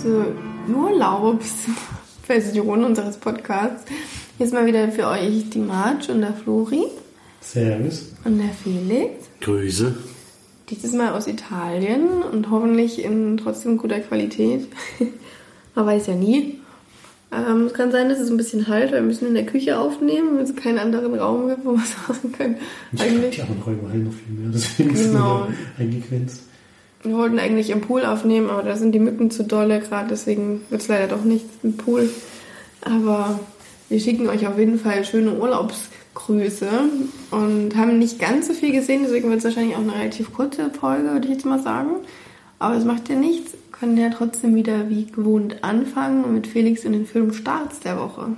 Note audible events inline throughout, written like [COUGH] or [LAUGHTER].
zur Urlaubsversion unseres Podcasts. Hier ist mal wieder für euch die Marge und der Flori. Servus. Und der Felix. Grüße. Dieses Mal aus Italien und hoffentlich in trotzdem guter Qualität. [LAUGHS] Man weiß ja nie. Ähm, es kann sein, dass es ein bisschen halt, weil wir müssen in der Küche aufnehmen, wenn es keinen anderen Raum gibt, wo wir [LAUGHS] es machen können. Ich eigentlich, die anderen Räume halt noch viel mehr, deswegen genau. ist es eingegrenzt. Wir wollten eigentlich im Pool aufnehmen, aber da sind die Mücken zu dolle gerade, deswegen wird es leider doch nicht im Pool. Aber wir schicken euch auf jeden Fall schöne Urlaubsgrüße und haben nicht ganz so viel gesehen, deswegen wird es wahrscheinlich auch eine relativ kurze Folge, würde ich jetzt mal sagen. Aber es macht ja nichts können ja trotzdem wieder wie gewohnt anfangen mit Felix in den Filmstarts der Woche.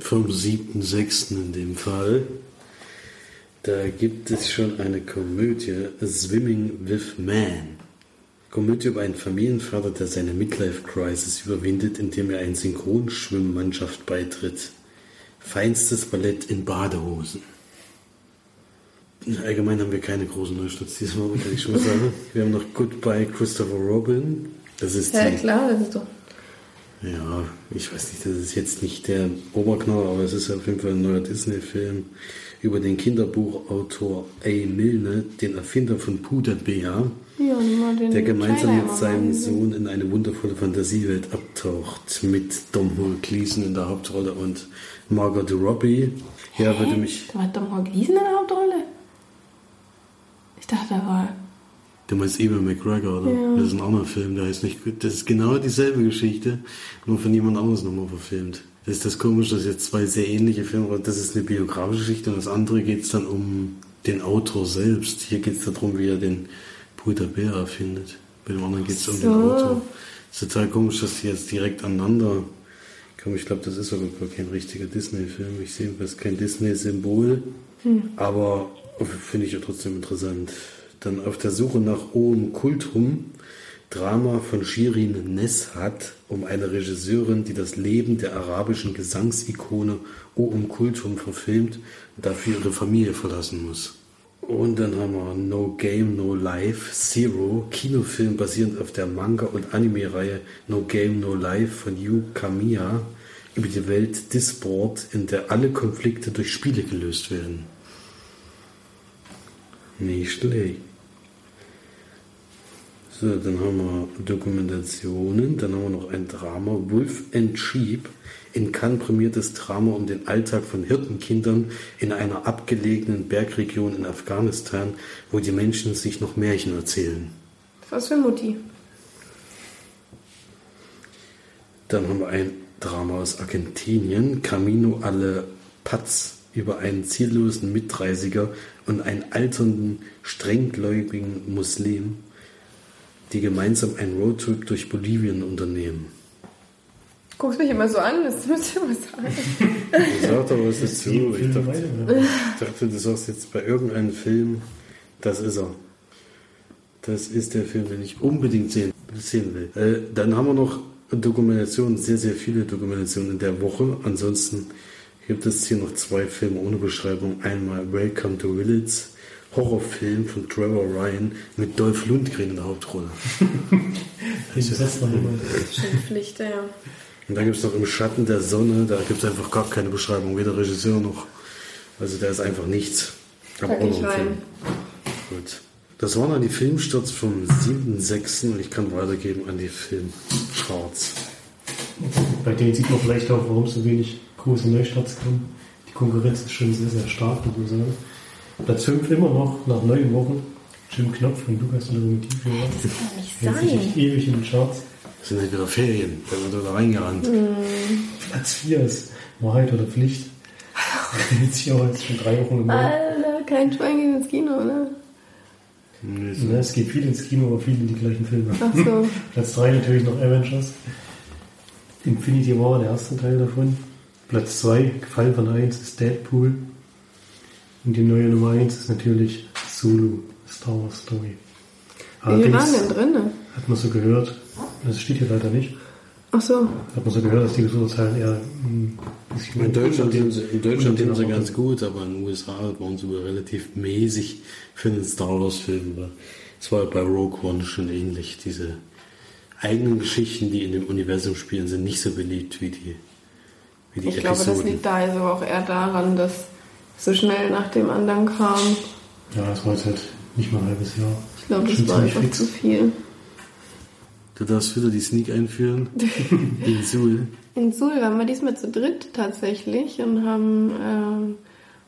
Vom 7.6. in dem Fall. Da gibt es schon eine Komödie, Swimming with Man. Komödie über einen Familienvater, der seine Midlife-Crisis überwindet, indem er einer Synchronschwimmmannschaft beitritt. Feinstes Ballett in Badehosen. Allgemein haben wir keine großen Neustarts diesmal, kann ich schon mal sagen. Wir haben noch Goodbye Christopher Robin. Das ist ja, die, klar, das ist doch. Ja, ich weiß nicht, das ist jetzt nicht der Oberknaller, aber es ist auf jeden Fall ein neuer Disney-Film über den Kinderbuchautor A. Milne, den Erfinder von Puderbär, ja, der gemeinsam mit seinem Sohn in eine wundervolle Fantasiewelt abtaucht, mit Domhnall Gleeson in der Hauptrolle und Margot Robbie. Ja, würde mich. Da war Domhnall Gleeson in der Hauptrolle? Ich dachte, er war. Du meinst Ewan McGregor, oder? Ja. Das ist ein anderer Film, der heißt nicht gut. Das ist genau dieselbe Geschichte, nur von jemand anderes nochmal verfilmt. Das ist das Komische, dass jetzt zwei sehr ähnliche Filme, das ist eine biografische Geschichte und das andere geht es dann um den Autor selbst. Hier geht es darum, wie er den Bruder Bär erfindet. Bei dem anderen geht es um den Autor. Es ist total komisch, dass die jetzt direkt aneinander kommen. Ich glaube, das ist aber gar kein richtiger Disney-Film. Ich sehe das kein Disney-Symbol, hm. aber Finde ich ja trotzdem interessant. Dann auf der Suche nach Oum Kultum, Drama von Shirin Neshat um eine Regisseurin, die das Leben der arabischen Gesangsikone Oum Kultum verfilmt und dafür ihre Familie verlassen muss. Und dann haben wir No Game, No Life, Zero, Kinofilm basierend auf der Manga- und Anime-Reihe No Game, No Life von Yu Kamiya über die Welt Disport, in der alle Konflikte durch Spiele gelöst werden. Nicht schlecht. So, dann haben wir Dokumentationen, dann haben wir noch ein Drama, Wolf and Sheep, in Cannes prämiertes Drama um den Alltag von Hirtenkindern in einer abgelegenen Bergregion in Afghanistan, wo die Menschen sich noch Märchen erzählen. Was für Mutti? Dann haben wir ein Drama aus Argentinien, Camino alle Paz, über einen ziellosen Mitreisiger und einen alternden, strenggläubigen Muslim, die gemeinsam einen Roadtrip durch Bolivien unternehmen. Guckst mich immer so an, das müsst ihr mal sagen. Ich sag aber, was ist zu. Ich dachte, ich dachte, du sagst jetzt bei irgendeinem Film, das ist er. Das ist der Film, den ich unbedingt sehen, sehen will. Äh, dann haben wir noch Dokumentationen, sehr, sehr viele Dokumentationen in der Woche. Ansonsten gibt es hier noch zwei Filme ohne Beschreibung. Einmal Welcome to Village, Horrorfilm von Trevor Ryan mit Dolph Lundgren in der Hauptrolle. [LAUGHS] ich das noch. Schön Pflicht, ja. Und dann gibt es noch Im Schatten der Sonne, da gibt es einfach gar keine Beschreibung, weder Regisseur noch. Also da ist einfach nichts. Aber auch noch Film. Gut. Das waren dann die Filmstarts vom 7.6. und ich kann weitergeben an die Filmcharts. Bei denen sieht man vielleicht auch, warum so wenig große Neustarts kommen. Die Konkurrenz ist schon sehr, sehr stark, muss man sagen. Platz 5 immer noch nach neun Wochen. Jim Knopf von Lukas Lokomotiv. Das kann nicht sein. Sich ewig in den Charts. Das sind halt wieder Ferien, da wird da reingerannt. Mm. Platz 4 ist Wahrheit oder Pflicht. Jetzt hier heute schon drei Wochen gemacht. Alter, kein Schwein geht ins Kino, oder? Nee, so. es geht viel ins Kino, aber viel in die gleichen Filme. Ach so. [LAUGHS] Platz 3 natürlich noch Avengers. Infinity War, der erste Teil davon. Platz 2, Gefallen von 1, ist Deadpool. Und die neue Nummer 1 ist natürlich Zulu, Star Wars Story. Wie viel waren denn drin? Hat man so gehört. Das steht hier leider nicht. Ach so. Hat man so gehört, dass die Besucherzahlen eher ein bisschen In Deutschland, sind sie, in Deutschland sind sie ganz gut, aber in den USA waren sie relativ mäßig für den Star Wars Film. Es war bei Rogue One schon ähnlich, diese eigenen Geschichten, die in dem Universum spielen, sind nicht so beliebt wie die, wie die ich glaube, das liegt da also auch eher daran, dass so schnell nach dem anderen kam. Ja, das war jetzt halt nicht mal ein halbes Jahr. Ich glaube, das war einfach fix. zu viel. Du darfst wieder die Sneak einführen. [LAUGHS] in Suhl. In Suhl waren wir diesmal zu dritt tatsächlich und haben ähm,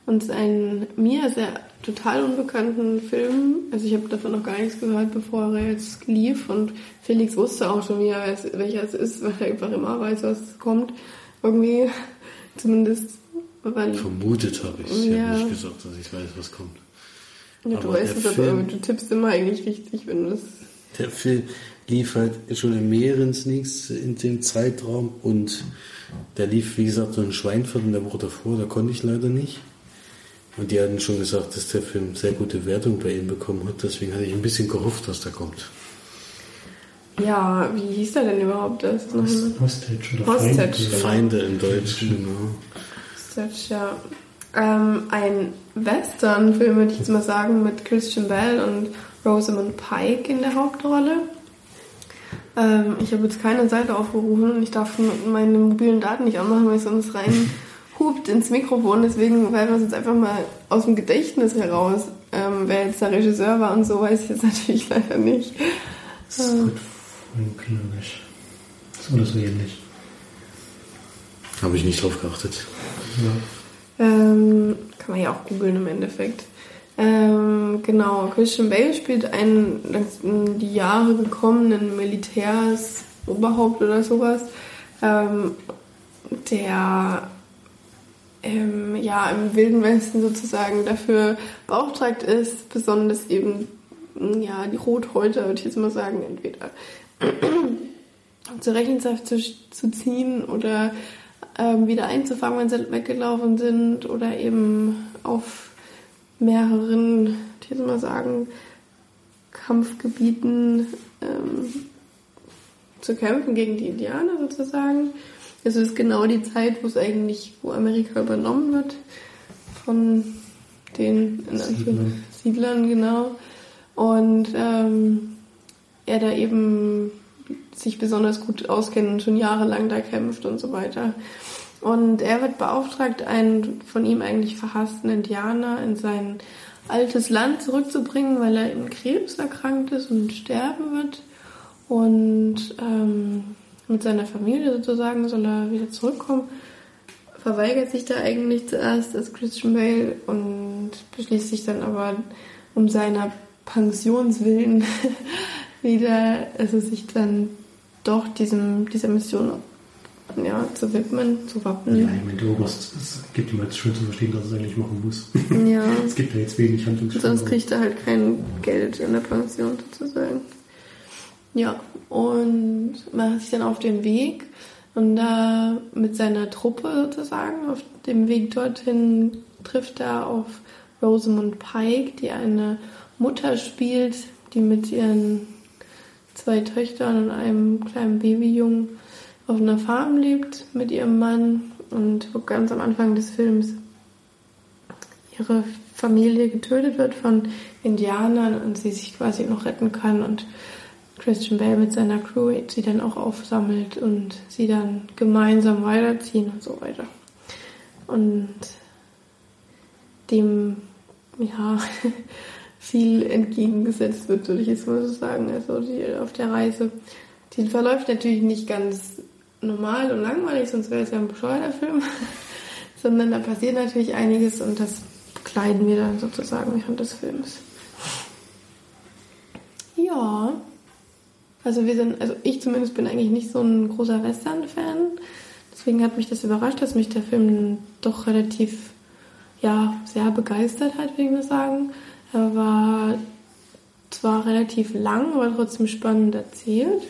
uns einen mir sehr total unbekannten Film, also ich habe davon noch gar nichts gehört, bevor er jetzt lief und Felix wusste auch schon, wie er welcher es ist, weil er einfach immer weiß, was kommt. Irgendwie, [LAUGHS] zumindest, weil Vermutet habe ich. Ich Ja. habe nicht gesagt, dass ich weiß, was kommt. ja, du aber weißt es, aber Film- irgendwie, du tippst immer eigentlich richtig, wenn du es Der Film lief halt schon in mehreren Sneaks in dem Zeitraum und der lief, wie gesagt, so in Schweinfurt in der Woche davor, da konnte ich leider nicht. Und die hatten schon gesagt, dass der Film sehr gute Wertung bei ihnen bekommen hat, deswegen hatte ich ein bisschen gehofft, dass der kommt. Ja, wie hieß der denn überhaupt? Das? Hostage oder Hostage. Feinde. Feinde in Deutsch, genau. Hostage, ja. Ähm, ein Western-Film, würde ich jetzt mal sagen, mit Christian Bell und Rosamund Pike in der Hauptrolle. Ähm, ich habe jetzt keine Seite aufgerufen und ich darf meine mobilen Daten nicht anmachen, weil es sonst rein [LAUGHS] hupt ins Mikrofon. Deswegen werden wir es jetzt einfach mal aus dem Gedächtnis heraus. Ähm, wer jetzt der Regisseur war und so, weiß ich jetzt [LAUGHS] natürlich leider nicht. Scott Frank, glaube ich. So oder so ähnlich. Habe ich nicht drauf geachtet. Ja. Ähm, kann man ja auch googeln im Endeffekt. Ähm, genau, Christian Bale spielt einen in die Jahre gekommenen Militärsoberhaupt oder sowas, ähm, der ähm, ja im Wilden Westen sozusagen dafür beauftragt ist, besonders eben ja die Rothäuter, würde ich jetzt mal sagen, entweder [CLEARS THROAT] zur Rechenschaft zu, zu ziehen oder ähm, wieder einzufangen, wenn sie weggelaufen sind oder eben auf mehreren, ich jetzt mal sagen, Kampfgebieten ähm, zu kämpfen gegen die Indianer sozusagen. Also das ist genau die Zeit, wo es eigentlich, wo Amerika übernommen wird von den in Siedlern. Siedlern, genau. Und ähm, er da eben sich besonders gut auskennt und schon jahrelang da kämpft und so weiter. Und er wird beauftragt, einen von ihm eigentlich verhassten Indianer in sein altes Land zurückzubringen, weil er im Krebs erkrankt ist und sterben wird. Und ähm, mit seiner Familie sozusagen soll er wieder zurückkommen. Verweigert sich da eigentlich zuerst als Christian Bale und beschließt sich dann aber um seiner Pensionswillen [LAUGHS] wieder, also sich dann doch diesem, dieser Mission ja, zu widmen, zu Ja, wappnen. ich meine, der Oberst, es gibt ihm jetzt schön zu verstehen, dass er es eigentlich machen muss. [LAUGHS] Ja, es gibt ja jetzt wenig Handlungsspielraum. sonst kriegt er halt kein Geld in der Pension sozusagen. Ja, und macht sich dann auf den Weg und da mit seiner Truppe sozusagen, auf dem Weg dorthin trifft er auf Rosamund Pike, die eine Mutter spielt, die mit ihren zwei Töchtern und einem kleinen Babyjungen auf einer Farm lebt mit ihrem Mann und wo ganz am Anfang des Films ihre Familie getötet wird von Indianern und sie sich quasi noch retten kann und Christian Bale mit seiner Crew sie dann auch aufsammelt und sie dann gemeinsam weiterziehen und so weiter. Und dem, ja, [LAUGHS] viel entgegengesetzt wird, würde ich jetzt mal so sagen. Also die auf der Reise, die verläuft natürlich nicht ganz normal und langweilig, sonst wäre es ja ein bescheuerter Film, [LAUGHS] sondern da passiert natürlich einiges und das kleiden wir dann sozusagen während des Films. Ja, also wir sind, also ich zumindest bin eigentlich nicht so ein großer Western-Fan, deswegen hat mich das überrascht, dass mich der Film doch relativ, ja, sehr begeistert hat, würde ich mal sagen. War zwar relativ lang, aber trotzdem spannend erzählt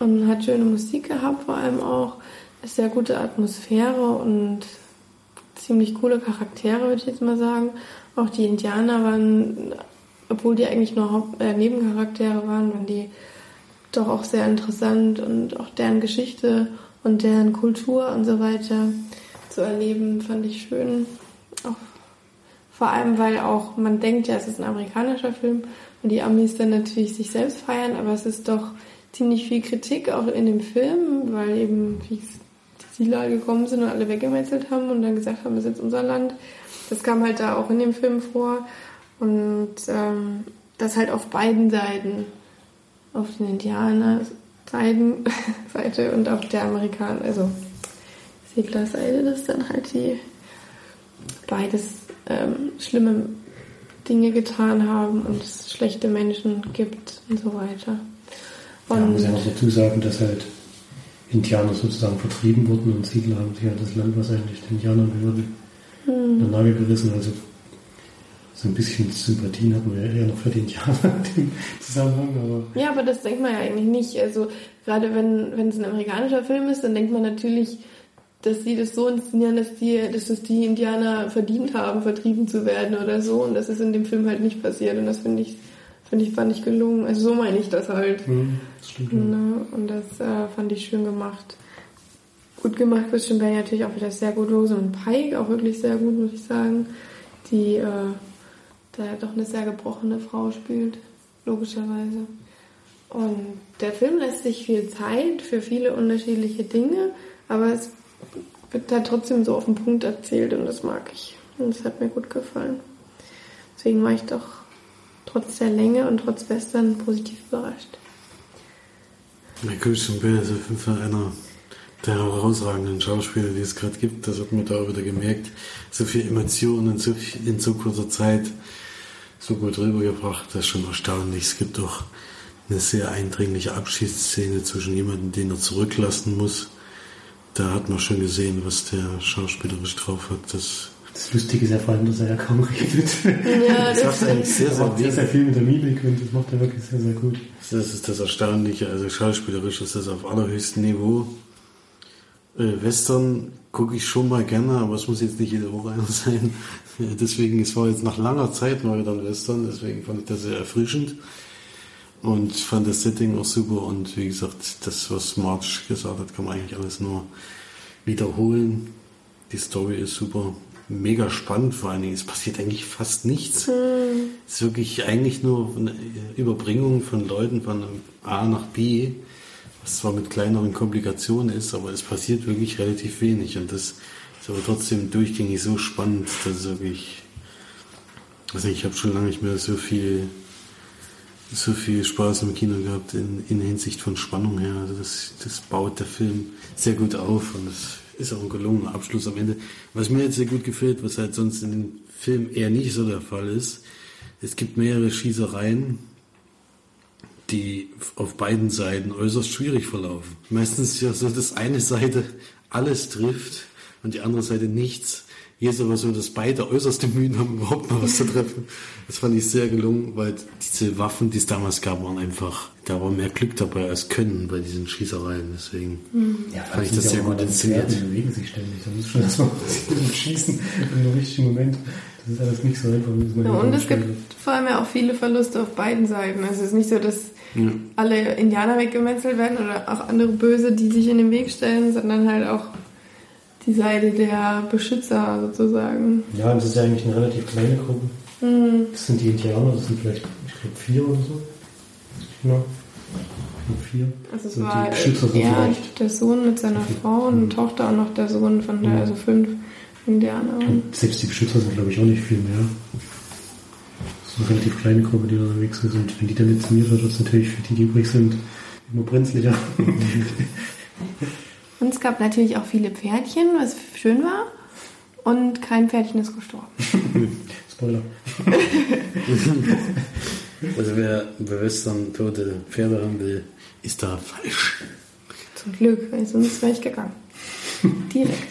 und hat schöne Musik gehabt, vor allem auch eine sehr gute Atmosphäre und ziemlich coole Charaktere, würde ich jetzt mal sagen. Auch die Indianer waren, obwohl die eigentlich nur Haupt äh, Nebencharaktere waren, waren die doch auch sehr interessant und auch deren Geschichte und deren Kultur und so weiter zu erleben, fand ich schön. Vor allem, weil auch man denkt ja, es ist ein amerikanischer Film und die Amis dann natürlich sich selbst feiern, aber es ist doch ziemlich viel Kritik auch in dem Film, weil eben die Siedler gekommen sind und alle weggemetzelt haben und dann gesagt haben, das ist jetzt unser Land. Das kam halt da auch in dem Film vor. Und ähm, das halt auf beiden Seiten, auf den Indianer-Seite [LAUGHS] Seite und auf der Amerikaner, also Seglerseite, dass dann halt die beides ähm, schlimme Dinge getan haben und es schlechte Menschen gibt und so weiter. Und ja, muss ja noch dazu sagen, dass halt Indianer sozusagen vertrieben wurden und Siedler haben sich halt das Land, was eigentlich den Indianern gehörte, hm. in der Nagel gerissen. Also so ein bisschen Sympathien hatten wir ja eher noch für die Indianer im Zusammenhang. Aber ja, aber das denkt man ja eigentlich nicht. Also gerade wenn, wenn es ein amerikanischer Film ist, dann denkt man natürlich, dass sie das so inszenieren, dass die, dass das die Indianer verdient haben, vertrieben zu werden oder so. Und das ist in dem Film halt nicht passiert. Und das finde ich, finde ich, fand ich gelungen. Also so meine ich das halt. Mhm, das stimmt. Ne? Und das äh, fand ich schön gemacht. Gut gemacht, Christian Bale natürlich auch wieder sehr gut. und Pike auch wirklich sehr gut, muss ich sagen. Die äh, da doch eine sehr gebrochene Frau spielt, logischerweise. Und der Film lässt sich viel Zeit für viele unterschiedliche Dinge, aber es wird da trotzdem so auf den Punkt erzählt und das mag ich. Und das hat mir gut gefallen. Deswegen war ich doch trotz der Länge und trotz Western positiv überrascht. Christian Bale ist auf jeden Fall einer der herausragenden Schauspieler, die es gerade gibt. Das hat man da auch wieder gemerkt. So viel Emotionen so viel, in so kurzer Zeit so gut rübergebracht. Das ist schon erstaunlich. Es gibt auch eine sehr eindringliche Abschiedsszene zwischen jemandem, den er zurücklassen muss da hat man schon gesehen, was der schauspielerisch drauf hat. Das, das Lustige ist ja vor allem, dass er ja kaum redet. Ja, das, das ist eigentlich sehr, sehr, sehr, sehr viel mit der Mimik und das macht er wirklich sehr, sehr gut. Das ist das Erstaunliche. Also schauspielerisch ist das auf allerhöchstem Niveau. Äh, Western gucke ich schon mal gerne, aber es muss jetzt nicht jede Woche einer [LAUGHS] sein. Deswegen, es war jetzt nach langer Zeit mal wieder ein Western, deswegen fand ich das sehr erfrischend und fand das Setting auch super und wie gesagt, das, was March gesagt hat, kann man eigentlich alles nur wiederholen. Die Story ist super, mega spannend vor allen Dingen. Es passiert eigentlich fast nichts. Mhm. Es ist wirklich eigentlich nur eine Überbringung von Leuten von A nach B, was zwar mit kleineren Komplikationen ist, aber es passiert wirklich relativ wenig und das ist aber trotzdem durchgängig so spannend, dass wirklich, also ich habe schon lange nicht mehr so viel so viel Spaß im Kino gehabt in, in Hinsicht von Spannung her. Also das, das baut der Film sehr gut auf und das ist auch ein gelungener Abschluss am Ende. Was mir jetzt sehr gut gefällt, was halt sonst in dem Film eher nicht so der Fall ist, es gibt mehrere Schießereien, die auf beiden Seiten äußerst schwierig verlaufen. Meistens ist ja so, dass eine Seite alles trifft und die andere Seite nichts. Hier ist aber so, dass beide äußerste Mühen haben, [LAUGHS] überhaupt mal was zu treffen. Das fand ich sehr gelungen, weil diese Waffen, die es damals gab, waren einfach, da war mehr Glück dabei als Können bei diesen Schießereien. Deswegen ja, fand ich das sehr gut inszeniert. Die bewegen sich ständig. Da muss schon erstmal [LAUGHS] schießen im richtigen Moment. Das ist alles nicht so einfach. Ja, und es gibt vor allem ja auch viele Verluste auf beiden Seiten. Also es ist nicht so, dass ja. alle Indianer weggemetzelt werden oder auch andere Böse, die sich in den Weg stellen, sondern halt auch die Seite der Beschützer sozusagen. Ja, das ist ja eigentlich eine relativ kleine Gruppe. Mhm. Das sind die Indianer, das sind vielleicht, ich glaube, vier oder so. Genau. Vier. Also es und war ja, der Sohn mit seiner Frau und mhm. Tochter und noch der Sohn von der, mhm. also fünf Indianer. Und selbst die Beschützer sind, glaube ich, auch nicht viel mehr. Das ist eine relativ kleine Gruppe, die da unterwegs ist. Und wenn die dann dezimiert wird, wird es natürlich für die, die übrig sind, immer brenzliger. [LAUGHS] Und es gab natürlich auch viele Pferdchen, was schön war. Und kein Pferdchen ist gestorben. [LAUGHS] Spoiler. [LAUGHS] also wer bei Western tote Pferde haben will, ist da falsch. Zum Glück, weil sonst wäre ich gegangen. [LAUGHS] Direkt.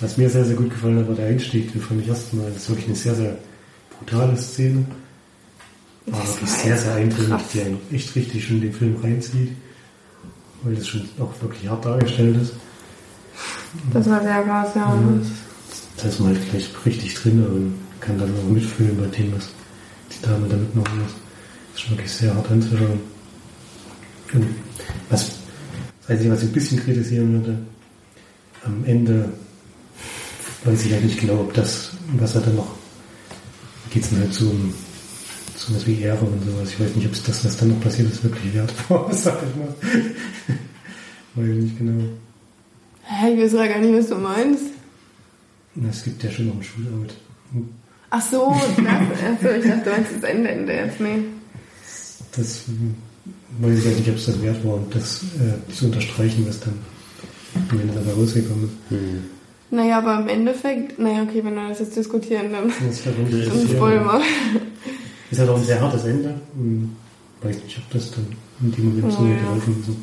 Was mir sehr, sehr gut gefallen hat, war der Einstieg. Den fand ich erstmal, das ist wirklich eine sehr, sehr brutale Szene. War wirklich sehr, sehr eindringlich, die einen echt richtig schon in den Film reinzieht weil das schon auch wirklich hart dargestellt ist. Das war sehr krass, ja. ja da ist man halt gleich richtig drin und kann dann auch mitfühlen bei dem, was die Dame da mitmachen muss. Das ist schon wirklich sehr hart anzuschauen. Und was, das Einzige, was ich ein bisschen kritisieren würde, am Ende weiß ich halt nicht genau, ob das, was er dann noch, geht es dann halt so um sowas wie Ehre und sowas. Ich weiß nicht, ob es das, was dann noch passiert ist, wirklich wert war, [LAUGHS] sag ich mal. weiß ich nicht genau. Hä, ich weiß ja gar nicht, was du meinst. Es gibt ja schon noch ein Schulamt. Ach so, das, ach so, ich dachte, du meinst das Ende, Ende jetzt, nee. Das weiß ich halt nicht, ob es das wert war, das äh, zu unterstreichen, was dann am Ende dabei rausgekommen ist. Hm. Naja, aber im Endeffekt, naja, okay, wenn wir das jetzt diskutieren, dann, Das ist, dann spoil mal. Ist halt auch ein sehr hartes Ende. Hm, Weiß nicht, ob das dann in dem Moment so ja. gelaufen ist.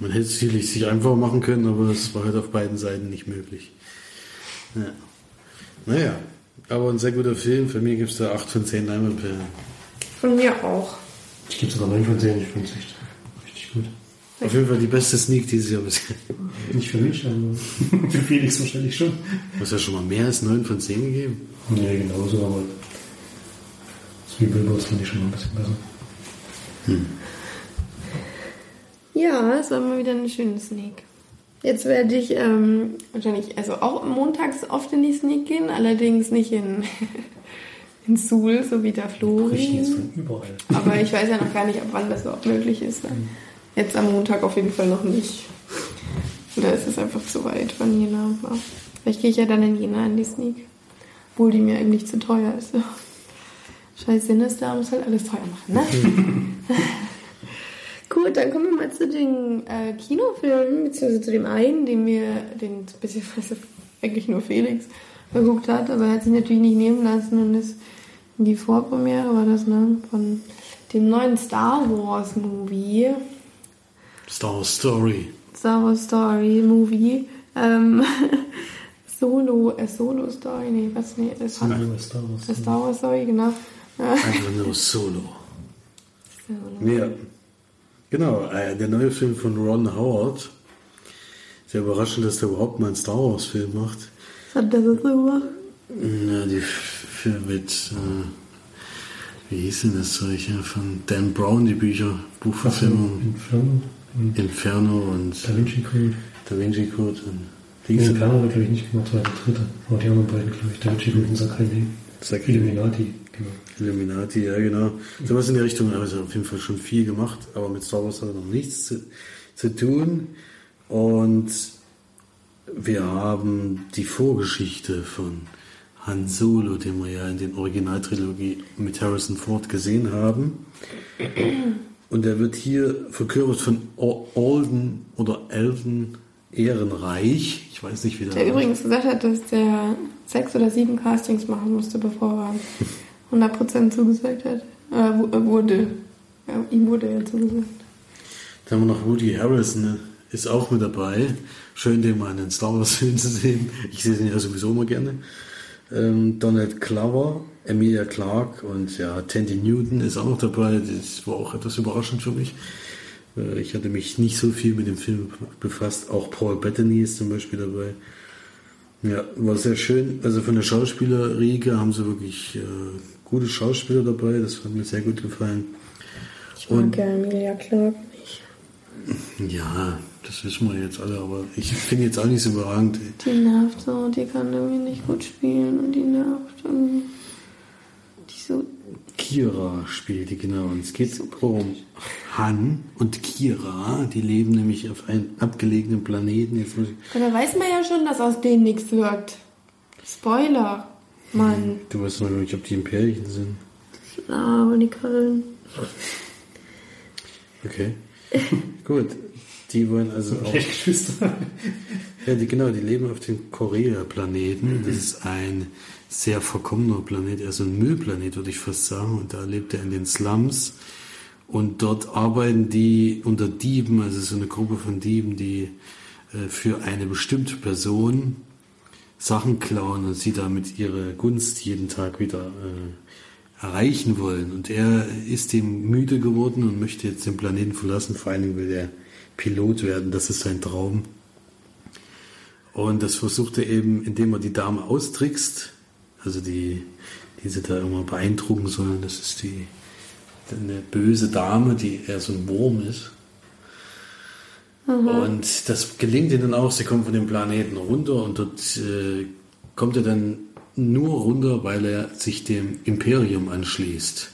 Man hätte es sicherlich sich einfacher machen können, aber es war halt auf beiden Seiten nicht möglich. Ja. Naja, aber ein sehr guter Film. Für mich gibt es da 8 von 10 Leinwandperlen. Von mir auch. Ich gebe sogar 9 von 10, ich finde es echt richtig gut. Auf jeden Fall die beste Sneak dieses Jahr bisher. [LAUGHS] Nicht für mich, aber für Felix wahrscheinlich schon. Du hast ja schon mal mehr als 9 von 10 gegeben. Nee, genauso, aber das wie Billboards finde ich schon mal ein bisschen besser. Ja, es war mal wieder eine schöne Sneak. Jetzt werde ich ähm, wahrscheinlich, also auch montags oft in die Sneak gehen, allerdings nicht in, [LAUGHS] in Suhl, so wie der Richten jetzt Flori. von überall. Aber ich weiß ja noch gar nicht, ab wann das überhaupt möglich ist. Dann. Jetzt am Montag auf jeden Fall noch nicht. Oder ist es einfach zu weit von Jena? Vielleicht gehe ich ja dann in Jena in die Sneak. Obwohl die mir eigentlich zu teuer ist. Scheiß Sinister muss halt alles teuer machen, ne? [LAUGHS] Gut, dann kommen wir mal zu den äh, Kinofilmen, beziehungsweise zu dem einen, den wir, den beziehungsweise [LAUGHS] eigentlich nur Felix geguckt hat, aber er hat sich natürlich nicht nehmen lassen und ist in die Vorpremiere, war das, ne? Von dem neuen Star Wars Movie. Star Wars Story. Star Wars Story Movie. Ähm, [LAUGHS] Solo, äh, Solo Story, nee, was, nee, das Solo ist Star Wars. Star Wars Story, genau. Ja. Einfach nur Solo. Solo. Ja. Genau, äh, der neue Film von Ron Howard. Sehr überraschend, dass der überhaupt mal einen Star Wars Film macht. Was hat der so gemacht? Ja, die Filme mit, äh, wie hieß denn das Zeug hier, von Dan Brown, die Bücher, Buchverfilmung, Inferno und Inferno und Da Vinci Code. Da Vinci Code und Dings. Inferno wird, glaube ich, nicht gemacht, war der dritte. Aber die anderen beiden, glaube ich, Da Vinci Code und Sakrileg. Sakrileg. Illuminati. Illuminati, ja genau. Sowas in die Richtung, also auf jeden Fall schon viel gemacht, aber mit Star Wars hat er noch nichts zu, zu tun. Und wir haben die Vorgeschichte von Han Solo, den wir ja in den Originaltrilogie mit Harrison Ford gesehen haben. Und er wird hier verkörpert von Alden oder Alden Ehrenreich. Ich weiß nicht, wie der Der übrigens gesagt hat, dass der sechs oder sieben Castings machen musste, bevor er 100% zugesagt hat. Äh, äh, wurde. Ja, ihm wurde ja zugesagt. Dann haben wir noch Woody Harrelson, ne? ist auch mit dabei. Schön, den mal in den Star Wars Film zu sehen. Ich sehe den ja sowieso immer gerne. Ähm, Donald Glover, Emilia Clarke und ja, Tandy Newton ist auch noch dabei. Das war auch etwas überraschend für mich. Äh, ich hatte mich nicht so viel mit dem Film befasst. Auch Paul Bettany ist zum Beispiel dabei. Ja, war sehr schön. Also von der Schauspielerriege haben sie wirklich äh, gute Schauspieler dabei. Das hat mir sehr gut gefallen. Ich mag ja Emilia Clarke nicht. Ja, das wissen wir jetzt alle, aber ich finde jetzt auch nicht so überragend. Die nervt so, die kann irgendwie nicht gut spielen und die nervt irgendwie. Die so. Kira spielt die genau und es geht um Han und Kira, die leben nämlich auf einem abgelegenen Planeten. Jetzt muss ich, Ja, Da weiß man ja schon, dass aus denen nichts wird. Spoiler, Mann. du weißt noch nicht, ob die Imperien sind. Ah, aber die Köln. Okay. [LAUGHS] Gut. Die wollen also [LAUGHS] auch. Echt Geschwister. Ja, die, genau, die leben auf dem Korea-Planeten. Das ist ein sehr verkommener Planet, also ein Müllplanet, würde ich fast sagen. Und da lebt er in den Slums. Und dort arbeiten die unter Dieben, also so eine Gruppe von Dieben, die äh, für eine bestimmte Person Sachen klauen und sie damit ihre Gunst jeden Tag wieder äh, erreichen wollen. Und er ist dem müde geworden und möchte jetzt den Planeten verlassen. Vor allen Dingen will er Pilot werden. Das ist sein Traum. Und das versucht er eben, indem er die Dame austrickst, also die, die sie da immer beeindrucken sollen. Das ist die eine böse Dame, die eher so ein Wurm ist. Und das gelingt ihnen auch. Sie kommen von dem Planeten runter und dort äh, kommt er dann nur runter, weil er sich dem Imperium anschließt.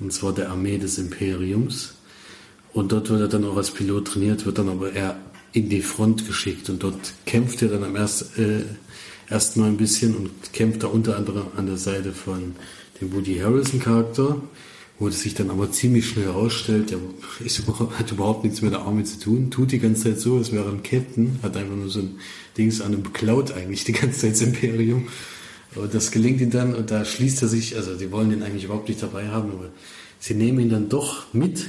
und zwar der Armee des Imperiums. Und dort wird er dann auch als Pilot trainiert, wird dann aber eher in die Front geschickt und dort kämpft er dann am erst, äh, erst mal ein bisschen und kämpft da unter anderem an der Seite von dem Woody Harrison Charakter, wo es sich dann aber ziemlich schnell herausstellt, der ist, hat überhaupt nichts mit der Armee zu tun, tut die ganze Zeit so, als wäre ein Captain, hat einfach nur so ein Dings an einem beklaut eigentlich die ganze Zeit das Imperium. Aber das gelingt ihm dann und da schließt er sich, also die wollen ihn eigentlich überhaupt nicht dabei haben, aber sie nehmen ihn dann doch mit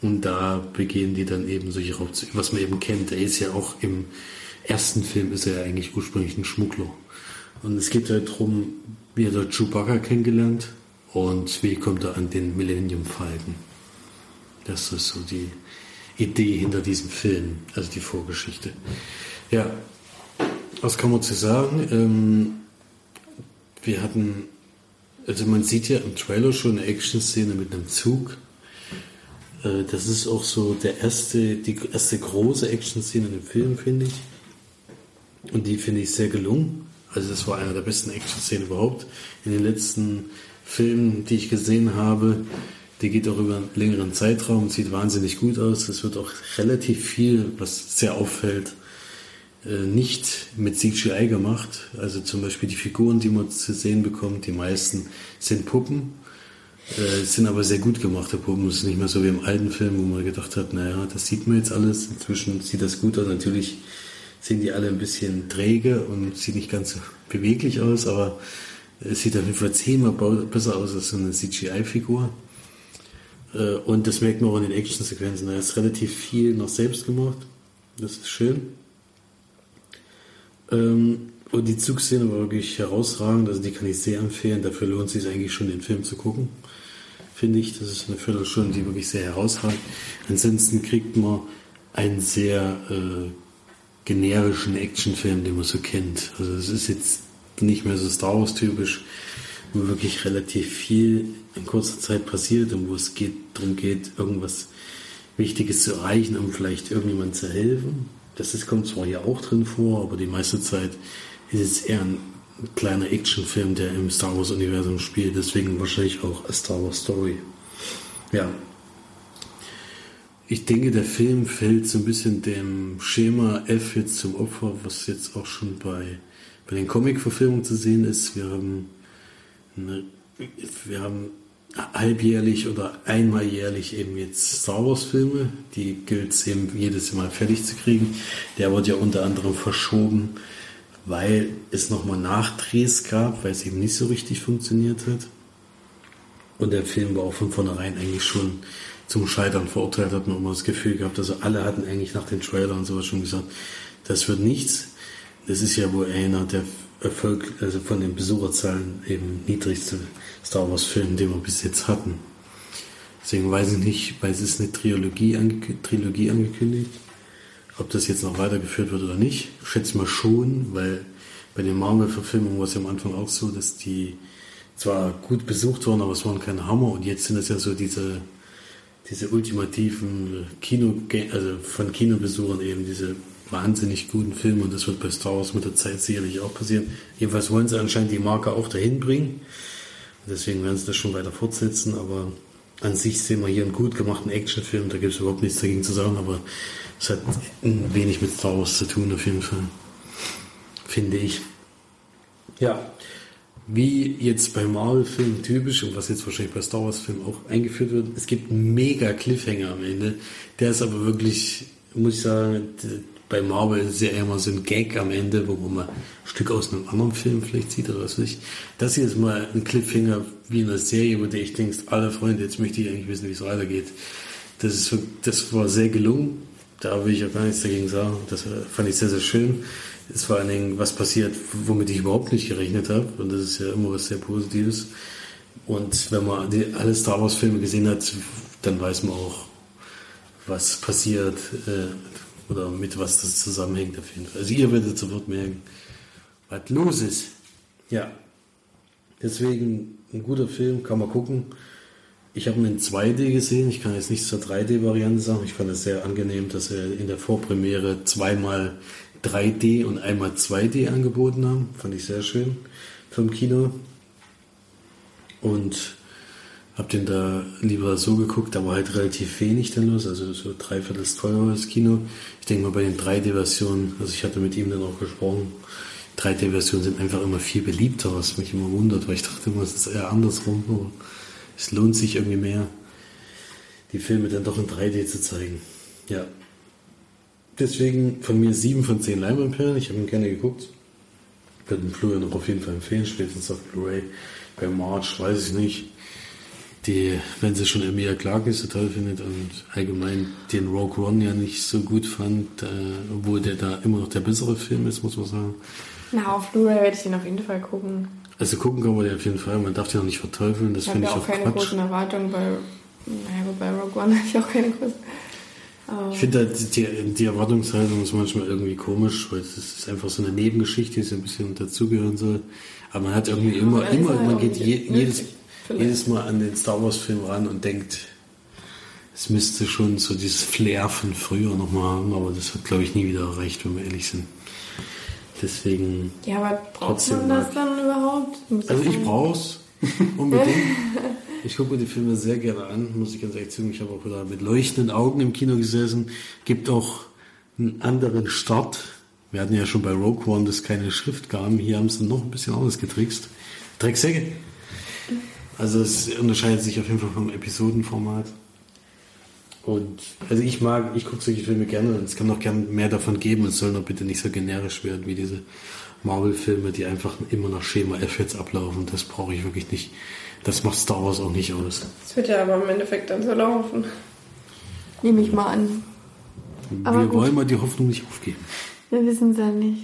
und da begehen die dann eben solche Raubzüge, was man eben kennt. Er ist ja auch im ersten Film ist er ja eigentlich ursprünglich ein Schmuggler. Und es geht halt darum, wie er dort Chewbacca kennengelernt und wie kommt er an den Millennium Falken. Das ist so die Idee hinter diesem Film, also die Vorgeschichte. Ja, was kann man zu sagen? Ähm, wir hatten, also man sieht ja im Trailer schon eine Action-Szene mit einem Zug. Äh, das ist auch so der erste, die erste große Action-Szene im Film, finde ich. Und die finde ich sehr gelungen. Also das war einer der besten Action-Szenen überhaupt. In den letzten Filmen, die ich gesehen habe, die geht auch über einen längeren Zeitraum, sieht wahnsinnig gut aus. Es wird auch relativ viel, was sehr auffällt, äh, nicht mit CGI gemacht. Also zum Beispiel die Figuren, die man zu sehen bekommt, die meisten sind Puppen, äh, sind aber sehr gut gemachte Puppen. Es ist nicht mehr so wie im alten Film, wo man gedacht hat, naja, das sieht man jetzt alles. Inzwischen sieht das gut aus. Natürlich sehen die alle ein bisschen träge und sieht nicht ganz so beweglich aus, aber es sieht auf jeden Fall zehnmal besser aus als so eine CGI-Figur. Äh, und das merkt man auch in den Actionsequenzen. Da ist relativ viel noch selbst gemacht. Das ist schön. Ähm, und die Zugszene war wirklich herausragend, also die kann ich sehr empfehlen. Dafür lohnt es sich eigentlich schon, den Film zu gucken. Finde ich, das ist eine Viertelstunde, die wirklich sehr herausragend. Ansonsten kriegt man einen sehr äh, generischen Actionfilm, den man so kennt. Also es ist jetzt nicht mehr so Star Wars typisch, wo wirklich relativ viel in kurzer Zeit passiert und wo es geht, darum geht, irgendwas Wichtiges zu erreichen, um vielleicht irgendjemand zu helfen. Das ist, kommt zwar hier auch drin vor, aber die meiste Zeit ist es eher ein kleiner Actionfilm, der im Star Wars-Universum spielt. Deswegen wahrscheinlich auch A Star Wars Story. Ja. Ich denke, der Film fällt so ein bisschen dem Schema F jetzt zum Opfer, was jetzt auch schon bei, bei den Comic-Verfilmungen zu sehen ist. Wir haben, eine, wir haben halbjährlich oder einmal jährlich eben jetzt Star Wars Filme. Die gilt es eben jedes Mal fertig zu kriegen. Der wurde ja unter anderem verschoben, weil es nochmal Nachdrehs gab, weil es eben nicht so richtig funktioniert hat. Und der Film war auch von vornherein eigentlich schon zum Scheitern verurteilt, hat man immer das Gefühl gehabt. Also alle hatten eigentlich nach den Trailern und sowas schon gesagt, das wird nichts. Das ist ja wohl einer der Erfolg, also von den Besucherzahlen eben niedrigste Star Wars Film, den wir bis jetzt hatten. Deswegen weiß ich nicht, weil es ist eine Trilogie, ange Trilogie angekündigt, ob das jetzt noch weitergeführt wird oder nicht. Ich schätze mal schon, weil bei den Marvel-Verfilmungen war es ja am Anfang auch so, dass die zwar gut besucht wurden, aber es waren keine Hammer und jetzt sind es ja so diese, diese ultimativen Kino, also von Kinobesuchern eben diese wahnsinnig guten Film und das wird bei Star Wars mit der Zeit sicherlich auch passieren. Jedenfalls wollen sie anscheinend die Marke auch dahin bringen. Deswegen werden sie das schon weiter fortsetzen, aber an sich sehen wir hier einen gut gemachten Actionfilm, da gibt es überhaupt nichts dagegen zu sagen, aber es hat ein wenig mit Star Wars zu tun auf jeden Fall. Finde ich. Ja, wie jetzt bei Marvel-Filmen typisch und was jetzt wahrscheinlich bei Star Wars-Filmen auch eingeführt wird, es gibt einen mega Cliffhanger am Ende. Der ist aber wirklich, muss ich sagen, bei Marvel ist es ja immer so ein Gag am Ende, wo man ein Stück aus einem anderen Film vielleicht sieht oder was ich. Das hier ist mal ein Cliffhanger wie in einer Serie, wo du echt denkst, alle Freunde, jetzt möchte ich eigentlich wissen, wie es weitergeht. Das, ist, das war sehr gelungen. Da will ich auch gar nichts dagegen sagen. Das fand ich sehr, sehr schön. Es ist vor allen Dingen was passiert, womit ich überhaupt nicht gerechnet habe. Und das ist ja immer was sehr Positives. Und wenn man die, alle Star Wars Filme gesehen hat, dann weiß man auch, was passiert, äh, oder mit was das zusammenhängt auf jeden Fall. Also ihr werdet sofort merken, was los ist. Ja. Deswegen ein guter Film, kann man gucken. Ich habe ihn in 2D gesehen. Ich kann jetzt nicht zur 3D-Variante sagen. Ich fand es sehr angenehm, dass er in der Vorpremiere zweimal 3D und einmal 2D angeboten haben. Fand ich sehr schön vom Kino. Und Hab den da lieber so geguckt, aber halt relativ wenig dann los, also so dreiviertel teureres Kino. Ich denke mal bei den 3D-Versionen, also ich hatte mit ihm dann auch gesprochen, 3D-Versionen sind einfach immer viel beliebter, was mich immer wundert, weil ich dachte immer, es ist eher andersrum, aber es lohnt sich irgendwie mehr, die Filme dann doch in 3D zu zeigen. Ja. Deswegen von mir 7 von 10 Leinwandperlen, ich habe ihn gerne geguckt. Würde den Flur noch auf jeden Fall empfehlen, spätestens auf Blu-ray. Bei March weiß ich nicht. Die, wenn sie schon Emilia Clarke so toll findet und allgemein den Rogue One ja nicht so gut fand, äh, obwohl der da immer noch der bessere Film ist, muss man sagen. Na, auf Blu-ray werde ich den auf jeden Fall gucken. Also gucken kann man den auf jeden Fall, man darf den auch nicht verteufeln, das Ich habe finde ja ich auch auch keine Quatsch. großen Erwartungen bei, naja, bei Rogue One [LAUGHS] habe ich auch keine großen. Aber Ich finde die, die Erwartungshaltung ist manchmal irgendwie komisch, weil es ist einfach so eine Nebengeschichte, die so ein bisschen dazugehören soll. Aber man hat irgendwie immer, aber ist immer, halt man geht je, jedes, vielleicht. jedes Mal an den Star Wars Film ran und denkt, es müsste schon so dieses Flair von früher nochmal haben, aber das hat, glaube ich, nie wieder erreicht, wenn wir ehrlich sind. Deswegen, ja, aber braucht man das dann überhaupt? Muss also ich brauch's unbedingt. [LAUGHS] Ich gucke mir die Filme sehr gerne an, muss ich ganz ehrlich sagen. Ich habe auch wieder mit leuchtenden Augen im Kino gesessen. Gibt auch einen anderen Start. Wir hatten ja schon bei Rogue One, dass keine Schrift gab. Hier haben sie noch ein bisschen anders getrickst. Drecksäcke. Also es unterscheidet sich auf jeden Fall vom Episodenformat. Und also ich mag, ich gucke solche Filme gerne und es kann auch gerne mehr davon geben. Es soll noch bitte nicht so generisch werden wie diese Marvel-Filme, die einfach immer nach Schema F jetzt ablaufen. Das brauche ich wirklich nicht. Das macht Star Wars auch nicht aus. Das wird ja aber im Endeffekt dann so laufen. Nehme ich mal an. Aber Wir gut. wollen mal die Hoffnung nicht aufgeben. Wir wissen es ja nicht.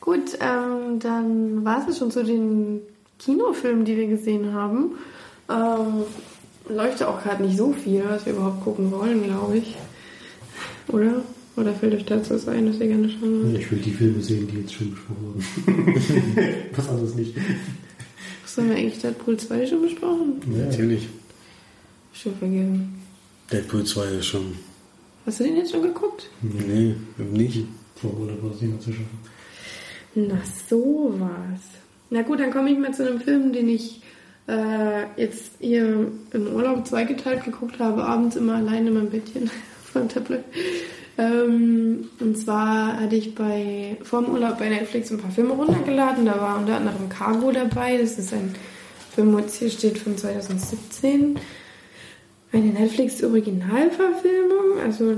Gut, ähm, dann war es schon zu den Kinofilmen, die wir gesehen haben. Ähm, läuft ja auch gerade nicht so viel, was wir überhaupt gucken wollen, glaube ich. Oder? Oder fällt euch dazu was ein, dass ihr gerne schauen wollt? Ich will die Filme sehen, die jetzt schon besprochen wurden. [LAUGHS] Was anderes nicht. Was haben wir eigentlich Deadpool 2 schon besprochen? Ja. Natürlich. Schon vergessen. Deadpool 2 ist schon. Hast du den jetzt schon geguckt? Nee, nicht. Vor Monat war es nicht mehr zu schaffen. Na, sowas. Na gut, dann komme ich mal zu einem Film, den ich äh, jetzt hier im Urlaub zweigeteilt geguckt habe, abends immer alleine in meinem Bettchen [LAUGHS] vom Tablet. Ähm, und zwar hatte ich bei vor dem Urlaub bei Netflix ein paar Filme runtergeladen. Da war unter anderem Cargo dabei. Das ist ein Film, jetzt hier steht von 2017. Eine Netflix-Originalverfilmung, also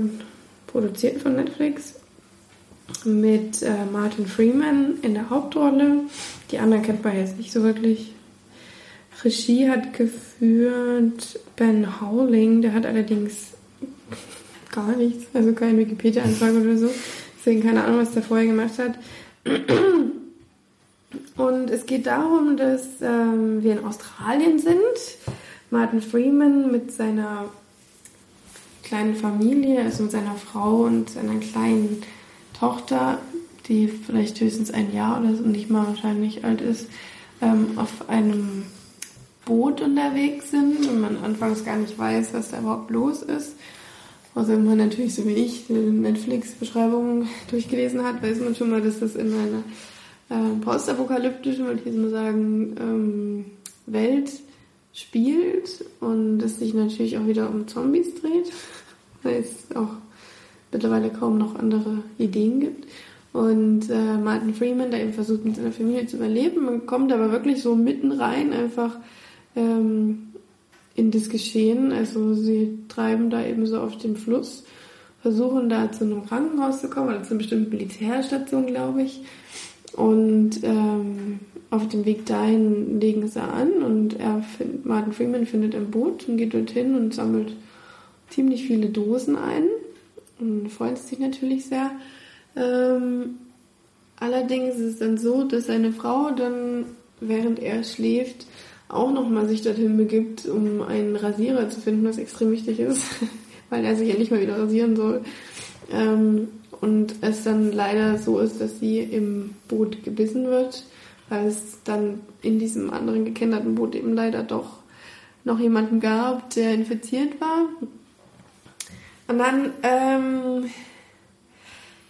produziert von Netflix mit äh, Martin Freeman in der Hauptrolle. Die anderen kennt man jetzt nicht so wirklich. Regie hat geführt Ben Howling, der hat allerdings gar nichts, also kein Wikipedia-Eintrag oder so. Deswegen keine Ahnung, was der vorher gemacht hat. Und es geht darum, dass ähm, wir in Australien sind. Martin Freeman mit seiner kleinen Familie, also mit seiner Frau und seiner kleinen Tochter, die vielleicht höchstens ein Jahr oder so nicht mal wahrscheinlich alt ist, ähm, auf einem Boot unterwegs sind und man anfangs gar nicht weiß, was da überhaupt los ist. Außer wenn man natürlich so wie ich die Netflix-Beschreibung durchgelesen hat, weiß man schon mal, dass das in einer äh, postapokalyptischen, würde ich jetzt mal sagen, ähm, Welt spielt und es sich natürlich auch wieder um Zombies dreht, [LAUGHS] weil es auch mittlerweile kaum noch andere Ideen gibt. Und äh, Martin Freeman, der eben versucht, mit seiner Familie zu überleben, man kommt aber wirklich so mitten rein, einfach ähm, in das Geschehen. Also sie treiben da eben so auf dem Fluss, versuchen da zu einem Krankenhaus zu kommen, oder zu einer bestimmten Militärstation, glaube ich. Und ähm, auf dem Weg dahin legen sie an und er find, Martin Freeman findet ein Boot und geht dorthin und sammelt ziemlich viele Dosen ein und freut sich natürlich sehr. Ähm, allerdings ist es dann so, dass seine Frau dann, während er schläft, auch nochmal sich dorthin begibt, um einen Rasierer zu finden, was extrem wichtig ist, [LAUGHS] weil er sich nicht mal wieder rasieren soll. Ähm, und es dann leider so ist, dass sie im Boot gebissen wird, weil es dann in diesem anderen gekenderten Boot eben leider doch noch jemanden gab, der infiziert war. Und dann ähm,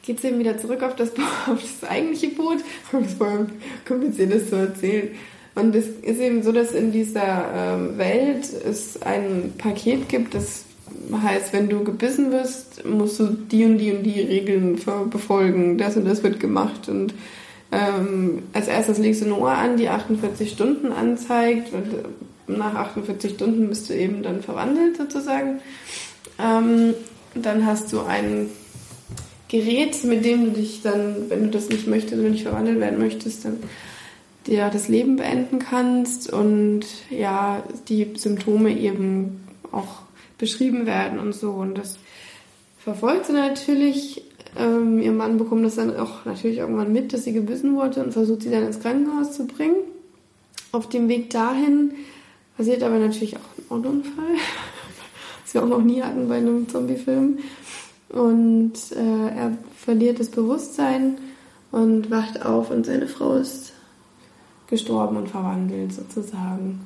geht es eben wieder zurück auf das, [LAUGHS] auf das eigentliche Boot. Es war kompliziert, das zu erzählen. Und es ist eben so, dass in dieser ähm, Welt es ein Paket gibt, das heißt, wenn du gebissen wirst, musst du die und die und die Regeln befolgen. Das und das wird gemacht. Und ähm, als erstes legst du eine Uhr an, die 48 Stunden anzeigt. Und nach 48 Stunden bist du eben dann verwandelt sozusagen. Ähm, dann hast du ein Gerät, mit dem du dich dann, wenn du das nicht möchtest, wenn du nicht verwandelt werden möchtest, dann dir das Leben beenden kannst und ja, die Symptome eben auch beschrieben werden und so. Und das verfolgt sie natürlich. Ähm, ihr Mann bekommt das dann auch natürlich irgendwann mit, dass sie gebissen wurde und versucht sie dann ins Krankenhaus zu bringen. Auf dem Weg dahin passiert aber natürlich auch ein Autounfall, wir auch noch nie hatten bei einem Zombie-Film. Und äh, er verliert das Bewusstsein und wacht auf und seine Frau ist gestorben und verwandelt sozusagen.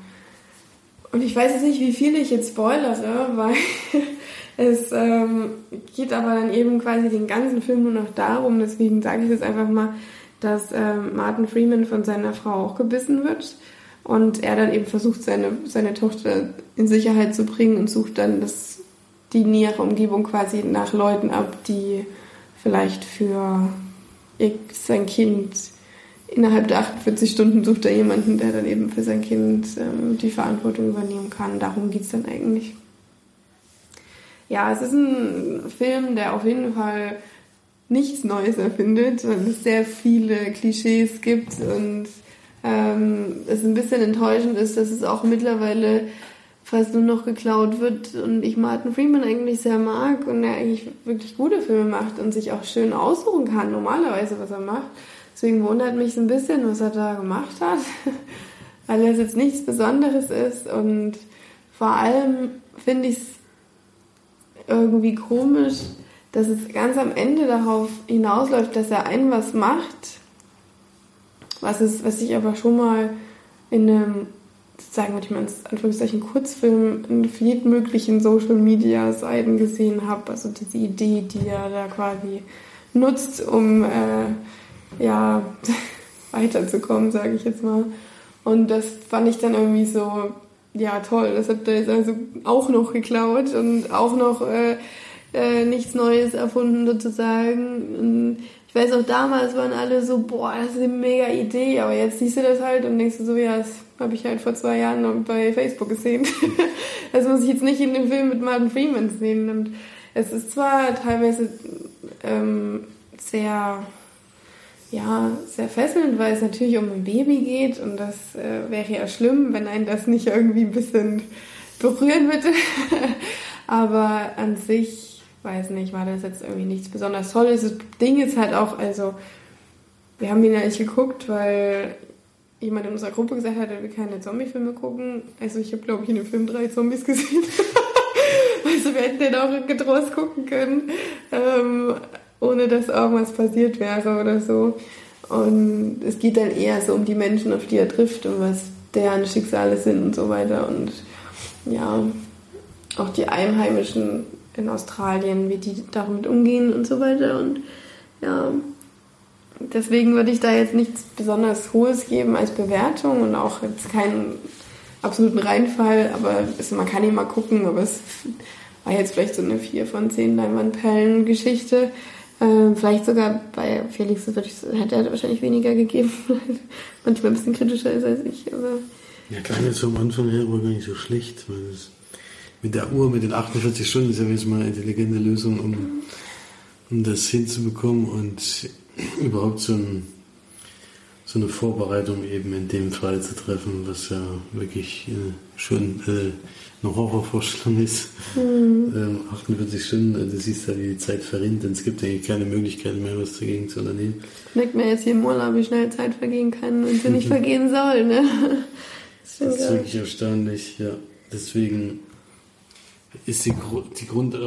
Und ich weiß jetzt nicht, wie viel ich jetzt spoilere, weil [LAUGHS] es ähm, geht aber dann eben quasi den ganzen Film nur noch darum, deswegen sage ich das einfach mal, dass ähm, Martin Freeman von seiner Frau auch gebissen wird und er dann eben versucht, seine, seine Tochter in Sicherheit zu bringen und sucht dann das, die nähere Umgebung quasi nach Leuten ab, die vielleicht für sein Kind innerhalb der 48 Stunden sucht er jemanden, der dann eben für sein Kind ähm, die Verantwortung übernehmen kann. Darum geht es dann eigentlich. Ja, es ist ein Film, der auf jeden Fall nichts Neues erfindet, weil es sehr viele Klischees gibt und ähm, es ein bisschen enttäuschend ist, dass es auch mittlerweile fast nur noch geklaut wird und ich Martin Freeman eigentlich sehr mag und er eigentlich wirklich gute Filme macht und sich auch schön aussuchen kann, normalerweise, was er macht. Deswegen wundert mich ein bisschen, was er da gemacht hat, [LAUGHS] weil es jetzt nichts Besonderes ist und vor allem finde ich es irgendwie komisch, dass es ganz am Ende darauf hinausläuft, dass er einen was macht, was, ist, was ich aber schon mal in einem, sagen wir mal, in Anführungszeichen Kurzfilm in vielen möglichen Social Media Seiten gesehen habe. Also diese Idee, die er da quasi nutzt, um äh, ja, [LAUGHS] weiterzukommen, sage ich jetzt mal. Und das fand ich dann irgendwie so, ja toll, das habt ihr jetzt also auch noch geklaut und auch noch äh, äh, nichts Neues erfunden sozusagen. Und ich weiß auch damals waren alle so, boah, das ist eine mega Idee, aber jetzt siehst du das halt und denkst du so, ja, das habe ich halt vor zwei Jahren bei Facebook gesehen. [LAUGHS] das muss ich jetzt nicht in dem Film mit Martin Freeman sehen. Und es ist zwar teilweise ähm, sehr ja, sehr fesselnd, weil es natürlich um ein Baby geht und das äh, wäre ja schlimm, wenn einen das nicht irgendwie ein bisschen berühren würde. [LAUGHS] Aber an sich, weiß nicht, war das jetzt irgendwie nichts besonders Tolles. Das Ding ist halt auch, also, wir haben ihn ja nicht geguckt, weil jemand in unserer Gruppe gesagt hat, er will keine Zombie-Filme gucken. Also ich habe, glaube ich, in dem Film drei Zombies [LAUGHS] gesehen. also wir hätten den auch getrost gucken können. Ähm, ohne dass irgendwas passiert wäre oder so. Und es geht dann eher so um die Menschen, auf die er trifft und was deren Schicksale sind und so weiter. Und ja, auch die Einheimischen in Australien, wie die damit umgehen und so weiter. Und ja, deswegen würde ich da jetzt nichts besonders Hohes geben als Bewertung und auch jetzt keinen absoluten Reinfall, aber es, man kann ihn mal gucken, aber es war jetzt vielleicht so eine 4 von 10 Leinwandperlen-Geschichte. Ähm, vielleicht sogar bei Felix hätte er wahrscheinlich weniger gegeben, [LAUGHS] manchmal ein bisschen kritischer ist als ich. Aber ja, klang jetzt vom Anfang her aber gar nicht so schlecht, weil das mit der Uhr, mit den 48 Stunden ist ja jetzt mal eine intelligente Lösung, um, um das hinzubekommen und überhaupt so, ein, so, eine Vorbereitung eben in dem Fall zu treffen, was ja wirklich äh, schon äh, eine Horrorvorstellung ist. Mhm. Ähm, 48 Stunden, du siehst ja, wie die Zeit verrinnt und es gibt eigentlich keine Möglichkeit mehr, was dagegen zu unternehmen. Merkt mir jetzt hier im Urlaub, wie schnell Zeit vergehen kann und sie nicht [LAUGHS] vergehen soll, ne? Das, [LAUGHS] das ist wirklich erstaunlich, ja. Deswegen ist die, die Grund, äh,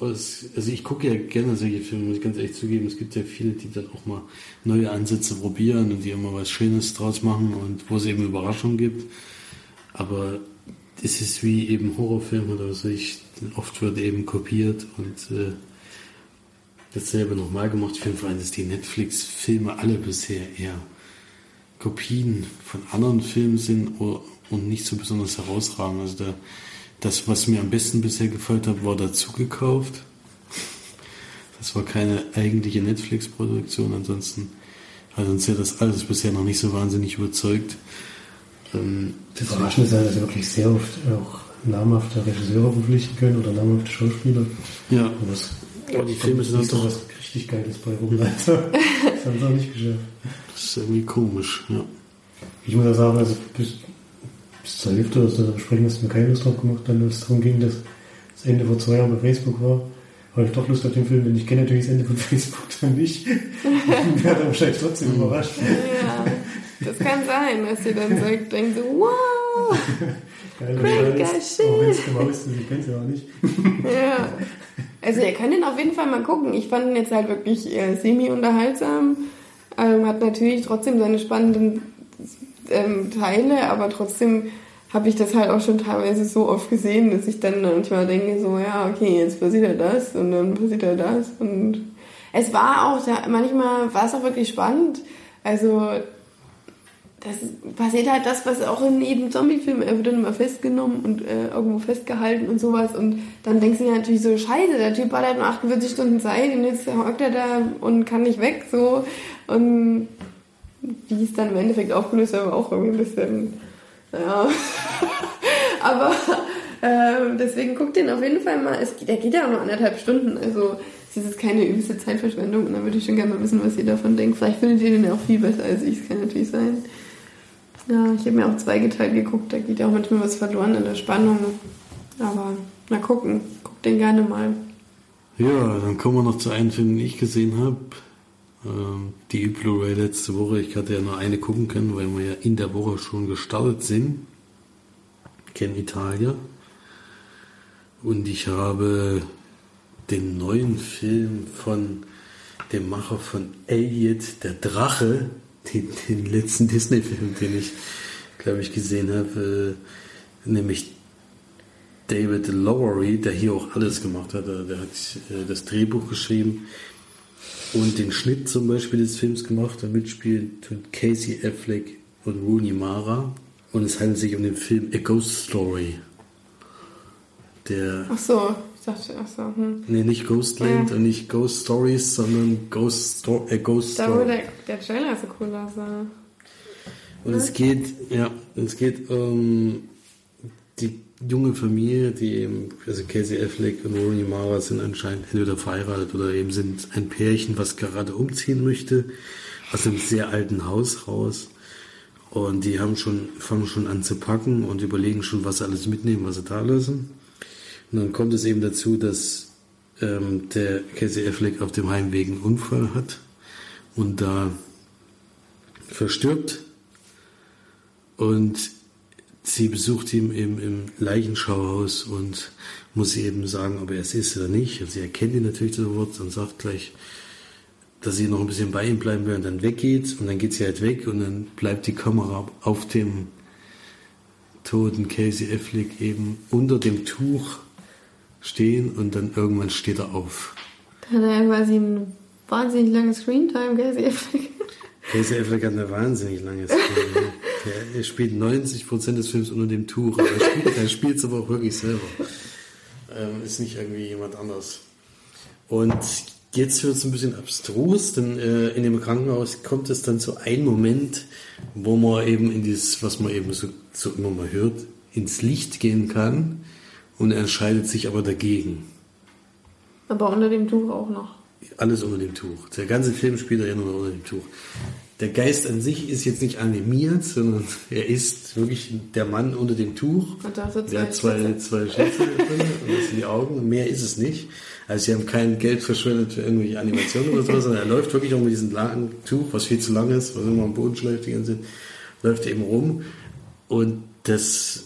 also ich gucke ja gerne solche Filme, muss ich ganz ehrlich zugeben. Es gibt ja viele, die dann auch mal neue Ansätze probieren und die immer was Schönes draus machen und wo es eben Überraschungen gibt. Aber das ist wie eben Horrorfilm oder so. Ich, oft wird eben kopiert und äh, dasselbe nochmal gemacht. Ich finde vor allem, dass die Netflix-Filme alle bisher eher Kopien von anderen Filmen sind und nicht so besonders herausragend. Also der, das, was mir am besten bisher gefällt hat, war dazu gekauft. Das war keine eigentliche Netflix-Produktion, ansonsten hat uns ja das alles bisher noch nicht so wahnsinnig überzeugt. Ähm, das Überraschende ist ja, dass sie wirklich sehr oft auch namhafte Regisseure verpflichten können oder namhafte Schauspieler. Ja. Und das, Aber die Filme sind dann doch was richtig Geiles bei rum. Also, [LAUGHS] das haben sie auch nicht geschafft. Das ist irgendwie komisch, ja. Ich muss ja sagen, also bis, bis zur Hälfte oder so sprechen, hast du mir keine Lust drauf gemacht, dann es darum ging, dass das Ende vor zwei Jahren bei Facebook war. Habe ich doch Lust auf den Film, denn ich kenne natürlich das Ende von [LAUGHS] Facebook dann nicht. ich werde wahrscheinlich trotzdem überrascht. Ja, das kann sein, dass ihr dann sagt, denkt so, wow! Auch wenn es genau ist, ich kenne es ja auch nicht. ja. Also ihr könnt ihn auf jeden Fall mal gucken. Ich fand ihn jetzt halt wirklich äh, semi-unterhaltsam. Ähm, hat natürlich trotzdem seine spannenden ähm, Teile, aber trotzdem habe ich das halt auch schon teilweise so oft gesehen, dass ich dann manchmal denke, so, ja, okay, jetzt passiert ja das und dann passiert ja das. Und es war auch, manchmal war es auch wirklich spannend. Also das passiert halt das, was auch in jedem Zombie-Film, er wird dann immer festgenommen und äh, irgendwo festgehalten und sowas. Und dann denkst du dir natürlich so, scheiße, der Typ hat halt nur 48 Stunden Zeit und jetzt hockt er da und kann nicht weg, so. Und wie es dann im Endeffekt aufgelöst war, war auch irgendwie ein bisschen, naja. [LAUGHS] Aber äh, deswegen guck den auf jeden Fall mal. Es, der geht ja auch nur anderthalb Stunden, also es ist keine übelste Zeitverschwendung und dann würde ich schon gerne mal wissen, was ihr davon denkt. Vielleicht findet ihr den ja auch viel besser als ich, das kann natürlich sein. Ja, ich habe mir auch zweigeteilt geguckt, da geht ja auch manchmal was verloren in der Spannung. Aber mal gucken, guck den gerne mal. Ja, dann kommen wir noch zu einem Film, den ich gesehen habe. Ähm, die Blu-ray letzte Woche. Ich hatte ja nur eine gucken können, weil wir ja in der Woche schon gestartet sind. Ken Italia. Und ich habe den neuen Film von dem Macher von Elliot, der Drache, den, den letzten Disney-Film, den ich, glaube ich, gesehen habe, äh, nämlich David Lowery, der hier auch alles gemacht hat. Der hat äh, das Drehbuch geschrieben und den Schnitt zum Beispiel des Films gemacht. Da mitspielt Casey Affleck und Rooney Mara. Und es handelt sich um den Film A Ghost Story. Der Ach so, ich dachte, ach so. Hm. Nee, nicht Ghostland ja. und nicht Ghost Stories, sondern Ghost, Sto äh, Ghost da, Story. Da, wo der, der Trailer so cool aussah. Und es geht, ja, es geht um die junge Familie, die eben, also Casey Affleck und Rooney Mara sind anscheinend entweder verheiratet oder eben sind ein Pärchen, was gerade umziehen möchte, aus einem sehr alten Haus raus. Und die haben schon, fangen schon an zu packen und überlegen schon, was sie alles mitnehmen, was sie da lassen. Und dann kommt es eben dazu, dass ähm, der Casey Affleck auf dem Heimweg einen Unfall hat und da verstirbt. Und sie besucht ihn im, im Leichenschauhaus und muss eben sagen, ob er es ist oder nicht. Und sie erkennt ihn natürlich sofort und sagt gleich, dass sie noch ein bisschen bei ihm bleiben will und dann weggeht. Und dann geht sie halt weg und dann bleibt die Kamera auf dem toten Casey Affleck eben unter dem Tuch stehen und dann irgendwann steht er auf. Da hat er quasi ein wahnsinnig langes Screentime, Casey Affleck. Casey Affleck hat eine wahnsinnig lange Screentime. [LAUGHS] er spielt 90% des Films unter dem Tuch, aber er spielt es aber auch wirklich selber. Ähm, ist nicht irgendwie jemand anders. Und jetzt wird es ein bisschen abstrus, denn äh, in dem Krankenhaus kommt es dann zu einem Moment, wo man eben in dieses, was man eben so, so immer mal hört, ins Licht gehen kann und er entscheidet sich aber dagegen. Aber unter dem Tuch auch noch. Alles unter dem Tuch. Der ganze Film spielt er ja nur unter dem Tuch. Der Geist an sich ist jetzt nicht animiert, sondern er ist wirklich der Mann unter dem Tuch. Und da so der hat zwei, zwei Schätze drin und das sind die Augen. Mehr ist es nicht. Also sie haben kein Geld verschwendet für irgendwelche Animationen oder so, sondern er läuft wirklich auch mit diesem langen Tuch, was viel zu lang ist, was immer am Boden schläft die ganze Zeit, läuft eben rum. Und das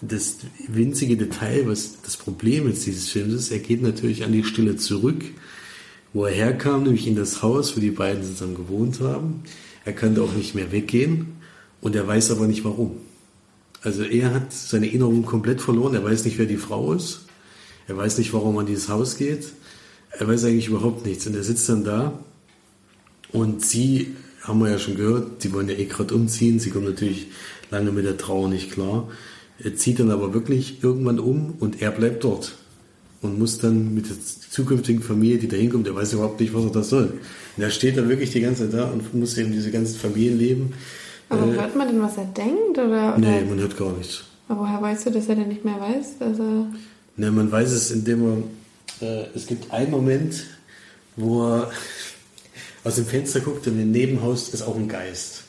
das winzige Detail, was das Problem jetzt dieses Films ist, er geht natürlich an die Stille zurück, wo er herkam, nämlich in das Haus, wo die beiden zusammen gewohnt haben. Er kann auch nicht mehr weggehen und er weiß aber nicht warum. Also er hat seine Erinnerung komplett verloren, er weiß nicht, wer die Frau ist, er weiß nicht, warum er an dieses Haus geht, er weiß eigentlich überhaupt nichts und er sitzt dann da und sie haben wir ja schon gehört, sie wollen ja eh gerade umziehen, sie kommen natürlich lange mit der Trauer nicht klar. Er zieht dann aber wirklich irgendwann um und er bleibt dort und muss dann mit zukünftigen Familie, die da hinkommt, der weiß überhaupt nicht, was er da soll. Und er steht dann wirklich die ganze Zeit da und muss eben diese ganzen Familienleben. Aber äh, hört man denn, was er denkt? Oder, oder? Nee, man hört gar nichts. Aber woher weißt du, dass er denn nicht mehr weiß? Dass er ne, man weiß es, indem er. Äh, es gibt einen Moment, wo er aus dem Fenster guckt und im Nebenhaus ist auch ein Geist.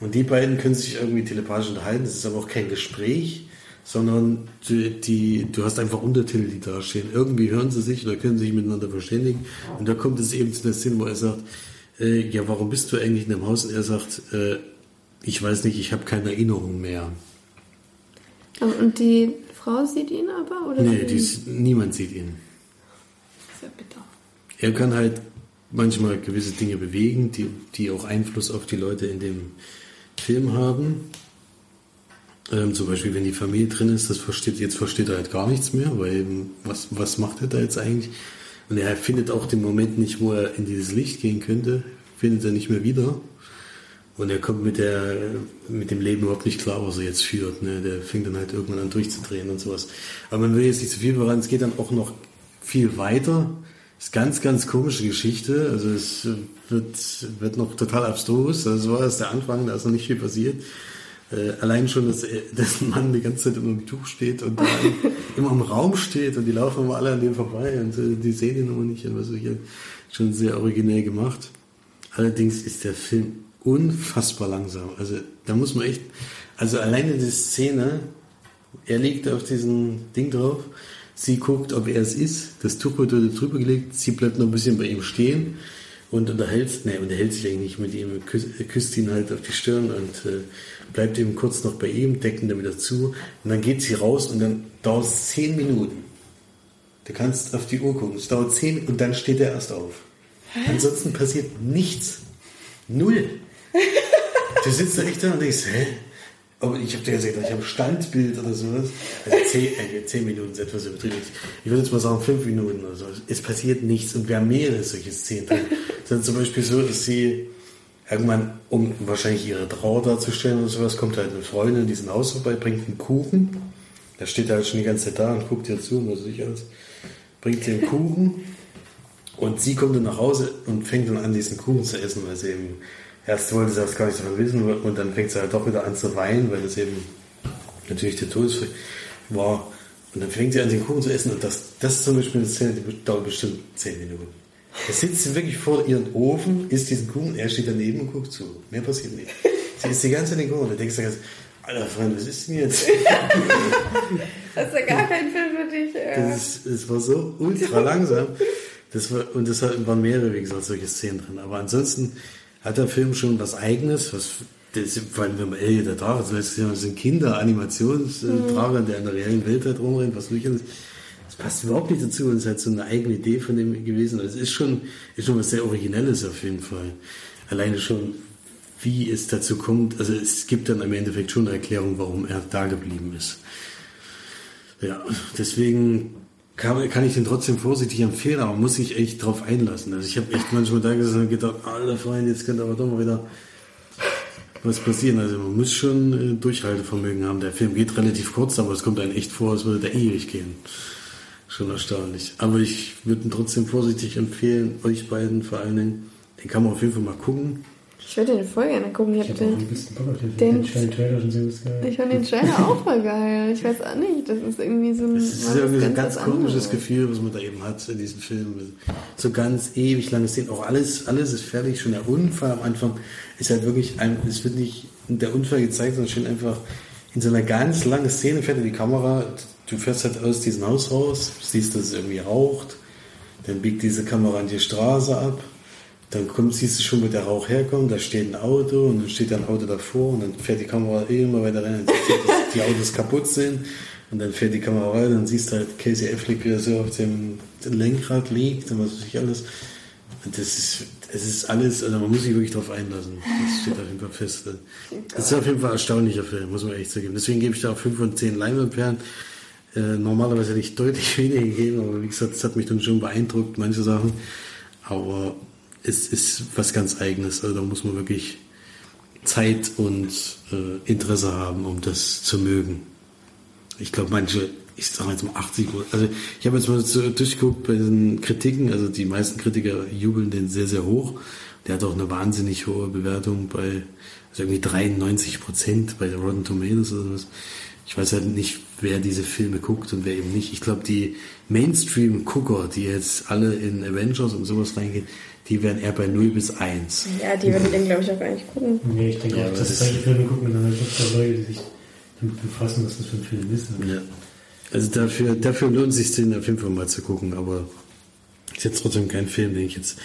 Und die beiden können sich irgendwie telepathisch unterhalten. Das ist aber auch kein Gespräch, sondern die, die, du hast einfach Untertitel, die da stehen. Irgendwie hören sie sich oder können sich miteinander verständigen. Und da kommt es eben zu der Szene, wo er sagt, äh, ja, warum bist du eigentlich in dem Haus? Und er sagt, äh, ich weiß nicht, ich habe keine Erinnerung mehr. Und die Frau sieht ihn aber? Oder nee, ist, niemand sieht ihn. Sehr bitter. Er kann halt manchmal gewisse Dinge bewegen, die, die auch Einfluss auf die Leute in dem Film haben. Ähm, zum Beispiel, wenn die Familie drin ist, das versteht, jetzt versteht er halt gar nichts mehr, weil was, was macht er da jetzt eigentlich? Und er findet auch den Moment nicht, wo er in dieses Licht gehen könnte, findet er nicht mehr wieder. Und er kommt mit, der, mit dem Leben überhaupt nicht klar, was er jetzt führt. Ne? Der fängt dann halt irgendwann an durchzudrehen und sowas. Aber man will jetzt nicht zu viel voran, es geht dann auch noch viel weiter. Ist ganz, ganz komische Geschichte. Also es wird, wird noch total abstrus. Also so war es der Anfang, da ist noch nicht viel passiert. Äh, allein schon, dass, [LAUGHS] dass ein Mann die ganze Zeit immer im Tuch steht und da [LAUGHS] immer im Raum steht und die laufen immer alle an dem vorbei und äh, die sehen ihn immer nicht. Und was hier schon sehr originell gemacht. Allerdings ist der Film unfassbar langsam. Also da muss man echt, also alleine die Szene, er liegt auf diesem Ding drauf, sie guckt, ob er es ist, das Tuch wird drüber gelegt, sie bleibt noch ein bisschen bei ihm stehen und unterhält, ne, unterhält sich eigentlich nicht mit ihm, küsst ihn halt auf die Stirn und äh, bleibt eben kurz noch bei ihm, deckt ihn dann wieder zu und dann geht sie raus und dann dauert es zehn Minuten. Du kannst auf die Uhr gucken, es dauert zehn und dann steht er erst auf. Hä? Ansonsten passiert nichts. Null. [LAUGHS] Du sitzt da echt da und denkst, hä? Aber ich habe dir gesagt, ich habe Standbild oder sowas. Also zehn, äh, zehn Minuten ist etwas übertrieben. Ich würde jetzt mal sagen, fünf Minuten oder so. Es passiert nichts und wir haben mehrere solche Szenen drin. Ist zum Beispiel so, dass sie irgendwann, um wahrscheinlich ihre Trauer darzustellen oder sowas, kommt halt eine Freundin in diesem Haus vorbei, bringt einen Kuchen. Da steht er halt schon die ganze Zeit da und guckt ihr zu, was ich alles. Bringt einen Kuchen und sie kommt dann nach Hause und fängt dann an, diesen Kuchen zu essen, weil sie eben erst wollte sie das gar nicht davon wissen und dann fängt sie halt doch wieder an zu weinen, weil das eben natürlich der Todesfall war. Und dann fängt sie an, den Kuchen zu essen und das, das ist zum Beispiel eine Szene, die dauert bestimmt 10 Minuten. Da sitzt sie wirklich vor ihrem Ofen, isst diesen Kuchen, er steht daneben und guckt zu. Mehr passiert nicht. Sie isst die ganze Zeit den Kuchen und dann denkst du ganz, Alter Freund, was ist denn jetzt? [LAUGHS] das ist ja gar kein Film für dich. Ja. Das, das war so ultra langsam. Das war, und das waren mehrere, wie gesagt, solche Szenen drin. Aber ansonsten hat der Film schon was Eigenes, was das, vor allem wenn man Elliot der Drache, das sind Kinder, Animationsdrache, mhm. der in der reellen Welt halt rumrennt, was nicht alles. Das passt überhaupt nicht dazu und es ist halt so eine eigene Idee von dem gewesen. Also es ist schon, ist schon was sehr Originelles auf jeden Fall. Alleine schon, wie es dazu kommt, also es gibt dann im Endeffekt schon eine Erklärung, warum er da geblieben ist. Ja, deswegen kann, kann ich den trotzdem vorsichtig empfehlen, aber muss sich echt drauf einlassen. Also ich habe echt manchmal da gesessen und gedacht, alter Freund, jetzt könnte aber doch mal wieder was passieren. Also man muss schon äh, Durchhaltevermögen haben. Der Film geht relativ kurz, aber es kommt einem echt vor, als würde der ewig gehen. Schon erstaunlich. Aber ich würde ihn trotzdem vorsichtig empfehlen, euch beiden vor allen Dingen. Den kann man auf jeden Fall mal gucken. Ich würde den voll gerne gucken. Ich, ich den, den, den Trailer schon sehr geil. Ich fand den Trailer [LAUGHS] auch voll geil. Ich weiß auch nicht, das ist irgendwie so ein, das ist irgendwie so ein ganz komisches anderes. Gefühl, was man da eben hat in diesem Film. So ganz ewig lange Szenen. Auch alles, alles ist fertig. Schon der Unfall am Anfang ist halt wirklich ein, es wird nicht der Unfall gezeigt, sondern schon einfach in so einer ganz langen Szene fährt die Kamera. Du fährst halt aus diesem Haus raus, siehst, dass es irgendwie raucht. Dann biegt diese Kamera an die Straße ab dann kommt, siehst du schon, wo der Rauch herkommt, da steht ein Auto und dann steht ein Auto davor und dann fährt die Kamera immer weiter rein und siehst, dass die Autos kaputt sind und dann fährt die Kamera und dann siehst du halt Casey Affleck, wie er so auf dem Lenkrad liegt und was weiß ich alles. Und das ist, es ist alles, also man muss sich wirklich darauf einlassen. Das steht auf jeden Fall fest. Das ist auf jeden Fall ein erstaunlicher Film, muss man echt sagen. Deswegen gebe ich da auch 5 von 10 Leinwandperlen. Äh, normalerweise hätte ich deutlich [LAUGHS] weniger gegeben, aber wie gesagt, das hat mich dann schon beeindruckt, manche Sachen. Aber ist, ist was ganz Eigenes. Also da muss man wirklich Zeit und äh, Interesse haben, um das zu mögen. Ich glaube, manche, ich sage jetzt mal 80 also ich habe jetzt mal so durchgeguckt bei den Kritiken, also die meisten Kritiker jubeln den sehr, sehr hoch. Der hat auch eine wahnsinnig hohe Bewertung bei, also irgendwie 93 Prozent bei Rotten Tomatoes oder was. Ich weiß halt nicht, wer diese Filme guckt und wer eben nicht. Ich glaube, die Mainstream-Gucker, die jetzt alle in Avengers und sowas reingehen, die wären eher bei 0 bis 1. Ja, die würden den, glaube ich, auch gar nicht gucken. Nee, ich denke Ja, auch, dass das- solche Filme gucken und dann gibt es ja Leute, die sich damit befassen, was das für ein Film ist. Ja. Also dafür, dafür lohnt es sich, den auf jeden Fall mal zu gucken, aber ist jetzt trotzdem kein Film, den ich jetzt,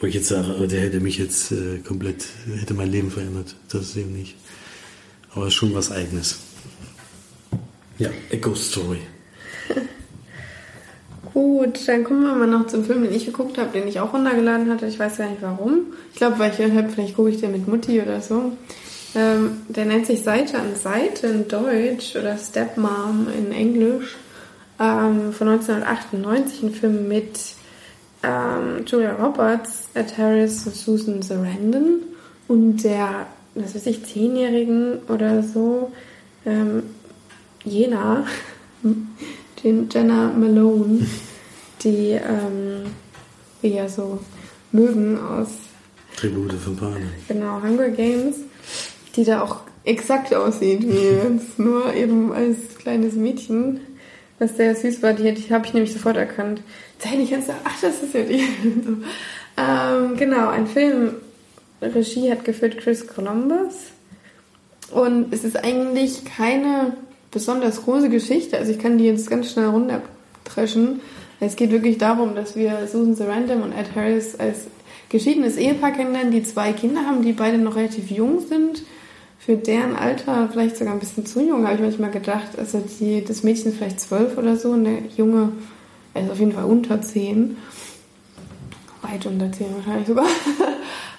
wo ich jetzt sage, oh, der hätte mich jetzt äh, komplett, hätte mein Leben verändert. Das ist eben nicht. Aber ist schon was Eigenes. Ja, A Ghost Story. [LAUGHS] Gut, dann kommen wir mal noch zum Film, den ich geguckt habe, den ich auch runtergeladen hatte. Ich weiß gar nicht warum. Ich glaube, weil ich gehört habe, vielleicht gucke ich den mit Mutti oder so. Ähm, der nennt sich Seite an Seite in Deutsch oder Stepmom in Englisch. Ähm, von 1998 ein Film mit ähm, Julia Roberts, Ed Harris und Susan Sarandon und der, was weiß ich, Zehnjährigen oder so, ähm, Jena, [LAUGHS] den Jenna Malone, die ähm, wir ja so mögen aus Tribute von Panem. genau Hunger Games, die da auch exakt aussieht wie [LAUGHS] jetzt nur eben als kleines Mädchen, was sehr süß war. Die ich, habe ich nämlich sofort erkannt. Zeig nicht ganz, ach, das ist ja die. so. [LAUGHS] ähm, genau, ein Film. Regie hat geführt Chris Columbus. Und es ist eigentlich keine besonders große Geschichte. Also ich kann die jetzt ganz schnell runterpreschen. Es geht wirklich darum, dass wir Susan Sarandon und Ed Harris als geschiedenes Ehepaar kennenlernen, die zwei Kinder haben, die beide noch relativ jung sind. Für deren Alter vielleicht sogar ein bisschen zu jung, habe ich manchmal gedacht. Also die, das Mädchen ist vielleicht zwölf oder so und der Junge ist auf jeden Fall unter zehn. Weit unter zehn wahrscheinlich sogar. [LAUGHS]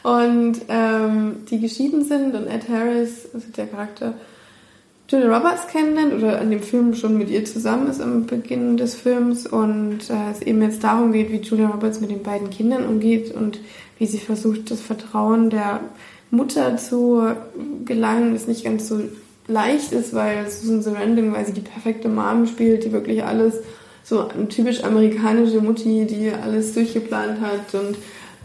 Und ähm, die geschieden sind und Ed Harris, also der Charakter, Julia Roberts kennenlernt oder an dem Film schon mit ihr zusammen ist am Beginn des Films und äh, es eben jetzt darum geht, wie Julia Roberts mit den beiden Kindern umgeht und wie sie versucht, das Vertrauen der Mutter zu gelangen, das nicht ganz so leicht ist, weil Susan Sarandon, weil sie die perfekte Mom spielt, die wirklich alles so typisch amerikanische Mutti, die alles durchgeplant hat und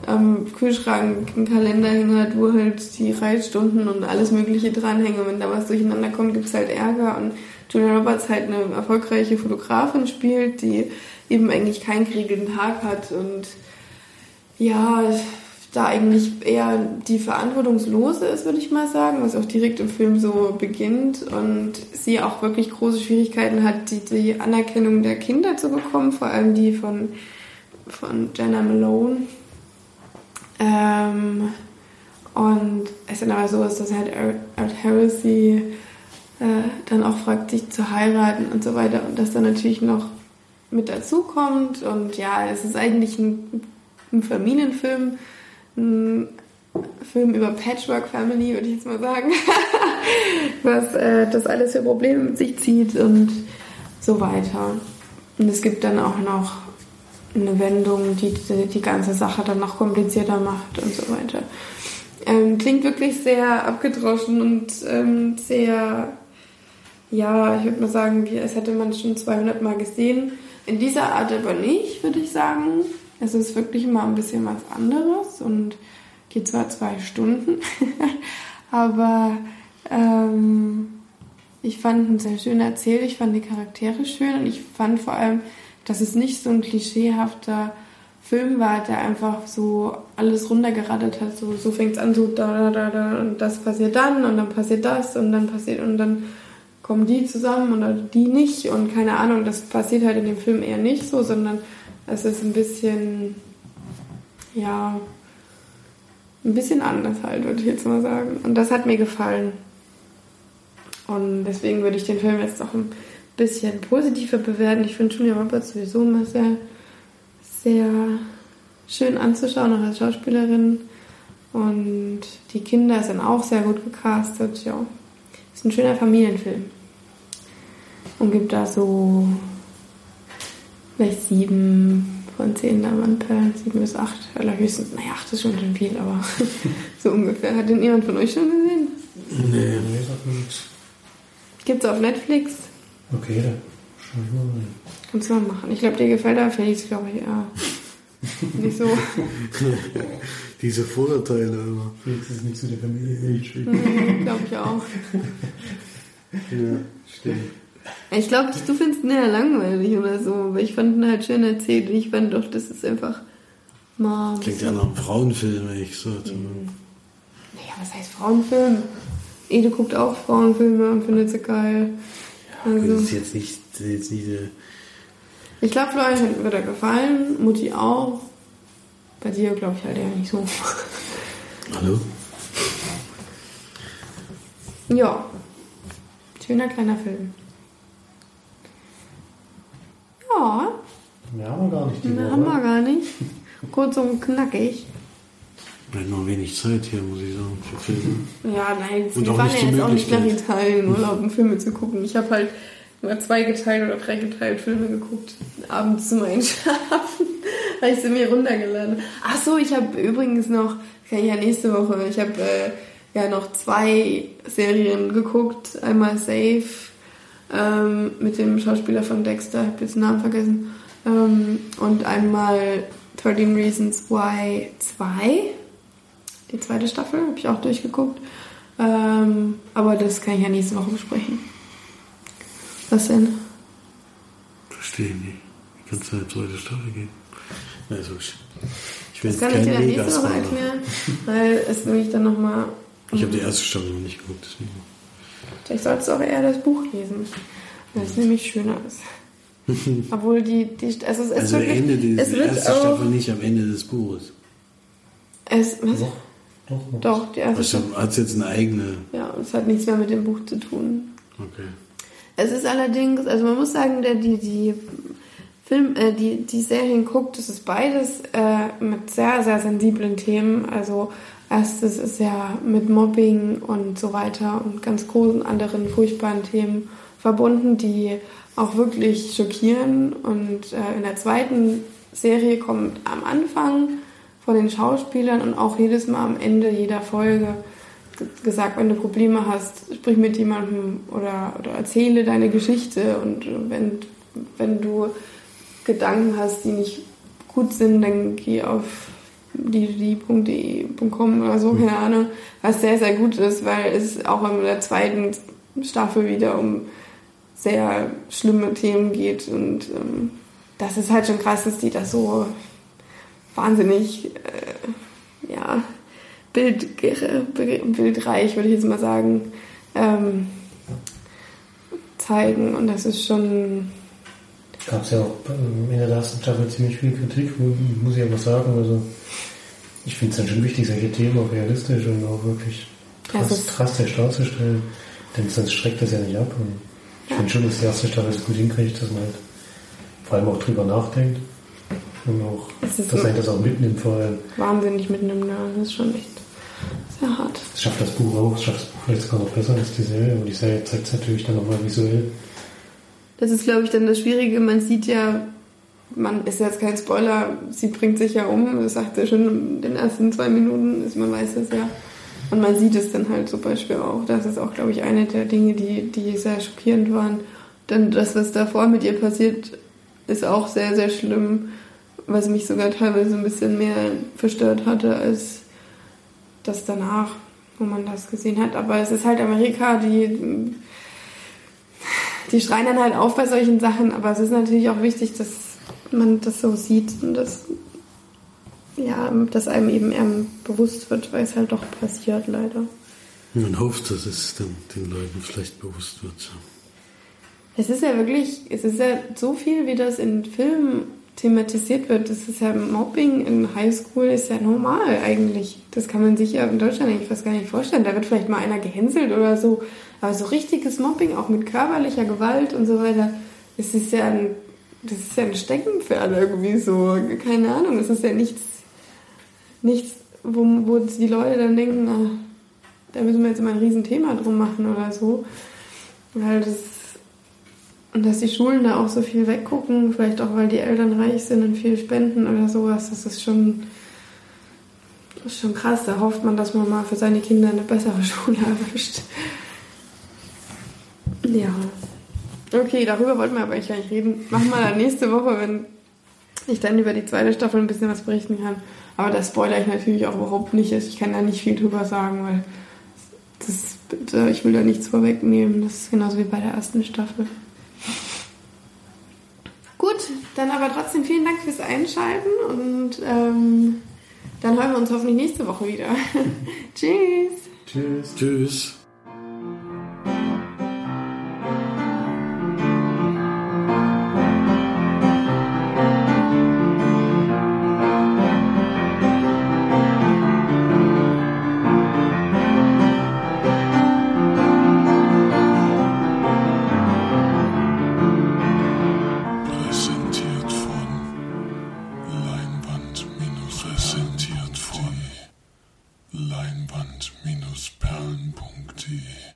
am Kühlschrank einen Kalender hängen hat, wo halt die Reitstunden und alles Mögliche dranhängen. Und wenn da was durcheinander kommt, gibt es halt Ärger. Und Julia Roberts halt eine erfolgreiche Fotografin spielt, die eben eigentlich keinen geregelten Tag hat und ja, da eigentlich eher die verantwortungslose ist, würde ich mal sagen, was auch direkt im Film so beginnt und sie auch wirklich große Schwierigkeiten hat, die, die Anerkennung der Kinder zu bekommen, vor allem die von, von Jenna Malone. Ähm, und es dann aber so ist, dass halt Harris sie äh, dann auch fragt, sich zu heiraten und so weiter und das dann natürlich noch mit dazu kommt und ja, es ist eigentlich ein, ein Familienfilm, ein Film über Patchwork Family, würde ich jetzt mal sagen, [LAUGHS] was äh, das alles für Probleme mit sich zieht und so weiter. Und es gibt dann auch noch eine Wendung, die die, die ganze Sache dann noch komplizierter macht und so weiter. Ähm, klingt wirklich sehr abgedroschen und ähm, sehr, ja, ich würde mal sagen, wie, als hätte man schon 200 Mal gesehen. In dieser Art aber nicht, würde ich sagen. Es ist wirklich mal ein bisschen was anderes und geht zwar zwei Stunden, [LAUGHS] aber ähm, ich fand ihn sehr schön erzählt, ich fand die Charaktere schön und ich fand vor allem, dass es nicht so ein klischeehafter Film war, der einfach so alles runtergerattert hat. So, so fängt es an, so da, da, da, da und das passiert dann und dann passiert das und dann passiert und dann kommen die zusammen oder die nicht und keine Ahnung, das passiert halt in dem Film eher nicht so, sondern es ist ein bisschen, ja, ein bisschen anders halt, würde ich jetzt mal sagen. Und das hat mir gefallen. Und deswegen würde ich den Film jetzt noch ein bisschen positiver bewerten. Ich finde Julia Roberts sowieso immer sehr, sehr schön anzuschauen, auch als Schauspielerin. Und die Kinder sind auch sehr gut gecastet, ja. Ist ein schöner Familienfilm. Und gibt da so vielleicht sieben von 10, da waren Perlen 7 bis 8. Allerhöchstens, naja, 8 ist schon schon viel, aber [LAUGHS] so ungefähr. Hat den jemand von euch schon gesehen? Nee. Nee, mir nichts. Gibt's auf Netflix? Okay, dann schau ich mal rein. Kannst du mal machen. Ich glaube, dir gefällt der Felix, glaube ich, eher [LAUGHS] nicht so. [LAUGHS] Diese Vorurteile immer. Felix ist nicht zu der Familie. Nee, glaube ich auch. [LAUGHS] Ja, stimmt. Ich glaube, du findest ihn eher langweilig oder so, aber ich fand ihn halt schön erzählt. Ich fand doch, das ist einfach mal. ein Klingt ja nach einem Frauenfilm, wenn ich so. Naja, was heißt Frauenfilm? Ede guckt auch Frauenfilme und findet sie geil. Das Also, ist jetzt nicht, das ist jetzt nicht äh, ich glaube, Florian wird er gefallen, Mutti auch. Bei dir glaube ich halt eher nicht so. Hallo? Ja, schöner kleiner Film. Ja, Mehr haben wir gar nicht die mehr Woche. haben wir gar nicht. Kurz und knackig. Wir haben noch wenig Zeit hier, muss ich sagen, für Filme. Ja, nein, wir waren ja jetzt auch nicht nach. Italien, Urlaub, um Filme zu gucken. Ich habe halt immer zweigeteilt oder dreigeteilt Filme geguckt, abends zum Einschlafen. [LAUGHS] habe ich sie mir runtergeladen. Ach so, ich habe übrigens noch, kann ich ja nächste Woche, ich habe äh, ja noch zwei Serien geguckt. Einmal Safe ähm, mit dem Schauspieler von Dexter, ich habe jetzt den Namen vergessen. Ähm, und einmal 13 Reasons Why 2. Die zweite Staffel habe ich auch durchgeguckt. Ähm, aber das kann ich ja nächste Woche besprechen. Was denn? Verstehe ich nicht. Wie kannst du eine zweite Staffel gehen? Also, ich, ich will Das kann ich dir dann nächste Woche erklären, [LAUGHS] weil es nämlich dann nochmal. Ich habe die erste Staffel noch nicht geguckt, deswegen. Vielleicht solltest du auch eher das Buch lesen, weil es nämlich schöner ist. [LAUGHS] Obwohl die, die also es ist Also wirklich, Ende des, es wird erste auch, Staffel nicht am Ende des Buches. es, was? Doch, doch, die erste Also Staffel. hat es jetzt eine eigene. Ja, es hat nichts mehr mit dem Buch zu tun. Okay. Es ist allerdings, also man muss sagen, der die die Film, äh, die die Serien guckt, das ist beides äh, mit sehr sehr sensiblen Themen. Also erstes ist ja mit Mobbing und so weiter und ganz großen anderen furchtbaren Themen verbunden, die auch wirklich schockieren. Und äh, in der zweiten Serie kommt am Anfang von den Schauspielern und auch jedes Mal am Ende jeder Folge ge- gesagt, wenn du Probleme hast, sprich mit jemandem oder, oder erzähle deine Geschichte. Und wenn, wenn du Gedanken hast, die nicht gut sind, dann geh auf die.de.com oder so, keine Ahnung, was sehr, sehr gut ist, weil es auch in der zweiten Staffel wieder um sehr schlimme Themen geht. Und ähm, das ist halt schon krass, dass die das so wahnsinnig, äh, ja, Bild, bildreich, würde ich jetzt mal sagen, ähm, zeigen. Und das ist schon, Gab es ja auch in der ersten Staffel ziemlich viel Kritik, mu- muss ich aber sagen. Also, ich finde es dann schon wichtig, solche Themen auch realistisch und auch wirklich drastisch darzustellen. Denn sonst schreckt das ja nicht ab. Und ich Ja. finde schon, dass die erste Staffel es gut hinkriegt, dass man halt vor allem auch drüber nachdenkt. Und auch, dass einen das auch mitnimmt vor allem. wahnsinnig mitnimmt. ne? Das ist schon echt sehr hart. Das schafft das Buch auch, das schafft das Buch vielleicht sogar noch besser als die Serie, aber die Serie zeigt es natürlich dann nochmal visuell. Das ist, glaube ich, dann das Schwierige. Man sieht ja, man ist jetzt kein Spoiler, sie bringt sich ja um. Das sagt er schon in den ersten zwei Minuten, ist, man weiß das ja. Und man sieht es dann halt zum Beispiel auch. Das ist auch, glaube ich, eine der Dinge, die, die sehr schockierend waren. Denn das, was davor mit ihr passiert, ist auch sehr, sehr schlimm. Was mich sogar teilweise ein bisschen mehr verstört hatte als das danach, wo man das gesehen hat. Aber es ist halt Amerika, die die schreien dann halt auf bei solchen Sachen, aber es ist natürlich auch wichtig, dass man das so sieht und dass, ja, dass einem eben eher bewusst wird, weil es halt doch passiert, leider. Man hofft, dass es dann den Leuten vielleicht bewusst wird. Es ist ja wirklich, es ist ja so viel, wie das in Filmen thematisiert wird. Das ist ja Mobbing in Highschool ist ja normal eigentlich. Das kann man sich ja in Deutschland eigentlich fast gar nicht vorstellen. Da wird vielleicht mal einer gehänselt oder so. Aber so richtiges Mobbing, auch mit körperlicher Gewalt und so weiter, es ist ja ein, das ist ja ein Steckenpferd irgendwie so. Keine Ahnung, es ist ja nichts, nichts, wo, wo die Leute dann denken, ah, da müssen wir jetzt mal ein Riesenthema drum machen oder so. Weil das Und dass die Schulen da auch so viel weggucken, vielleicht auch weil die Eltern reich sind und viel spenden oder sowas, das ist schon, das ist schon krass. Da hofft man, dass man mal für seine Kinder eine bessere [LAUGHS] Schule erwischt. Ja. Okay, darüber wollten wir aber eigentlich gar nicht reden. Machen wir dann nächste Woche, wenn ich dann über die zweite Staffel ein bisschen was berichten kann. Aber das spoilere ich natürlich auch überhaupt nicht. Ich kann da nicht viel drüber sagen, weil das, ich will da nichts vorwegnehmen. Das ist genauso wie bei der ersten Staffel. Gut, dann aber trotzdem vielen Dank fürs Einschalten und ähm, dann hören wir uns hoffentlich nächste Woche wieder. [LAUGHS] Tschüss. Tschüss. Tschüss.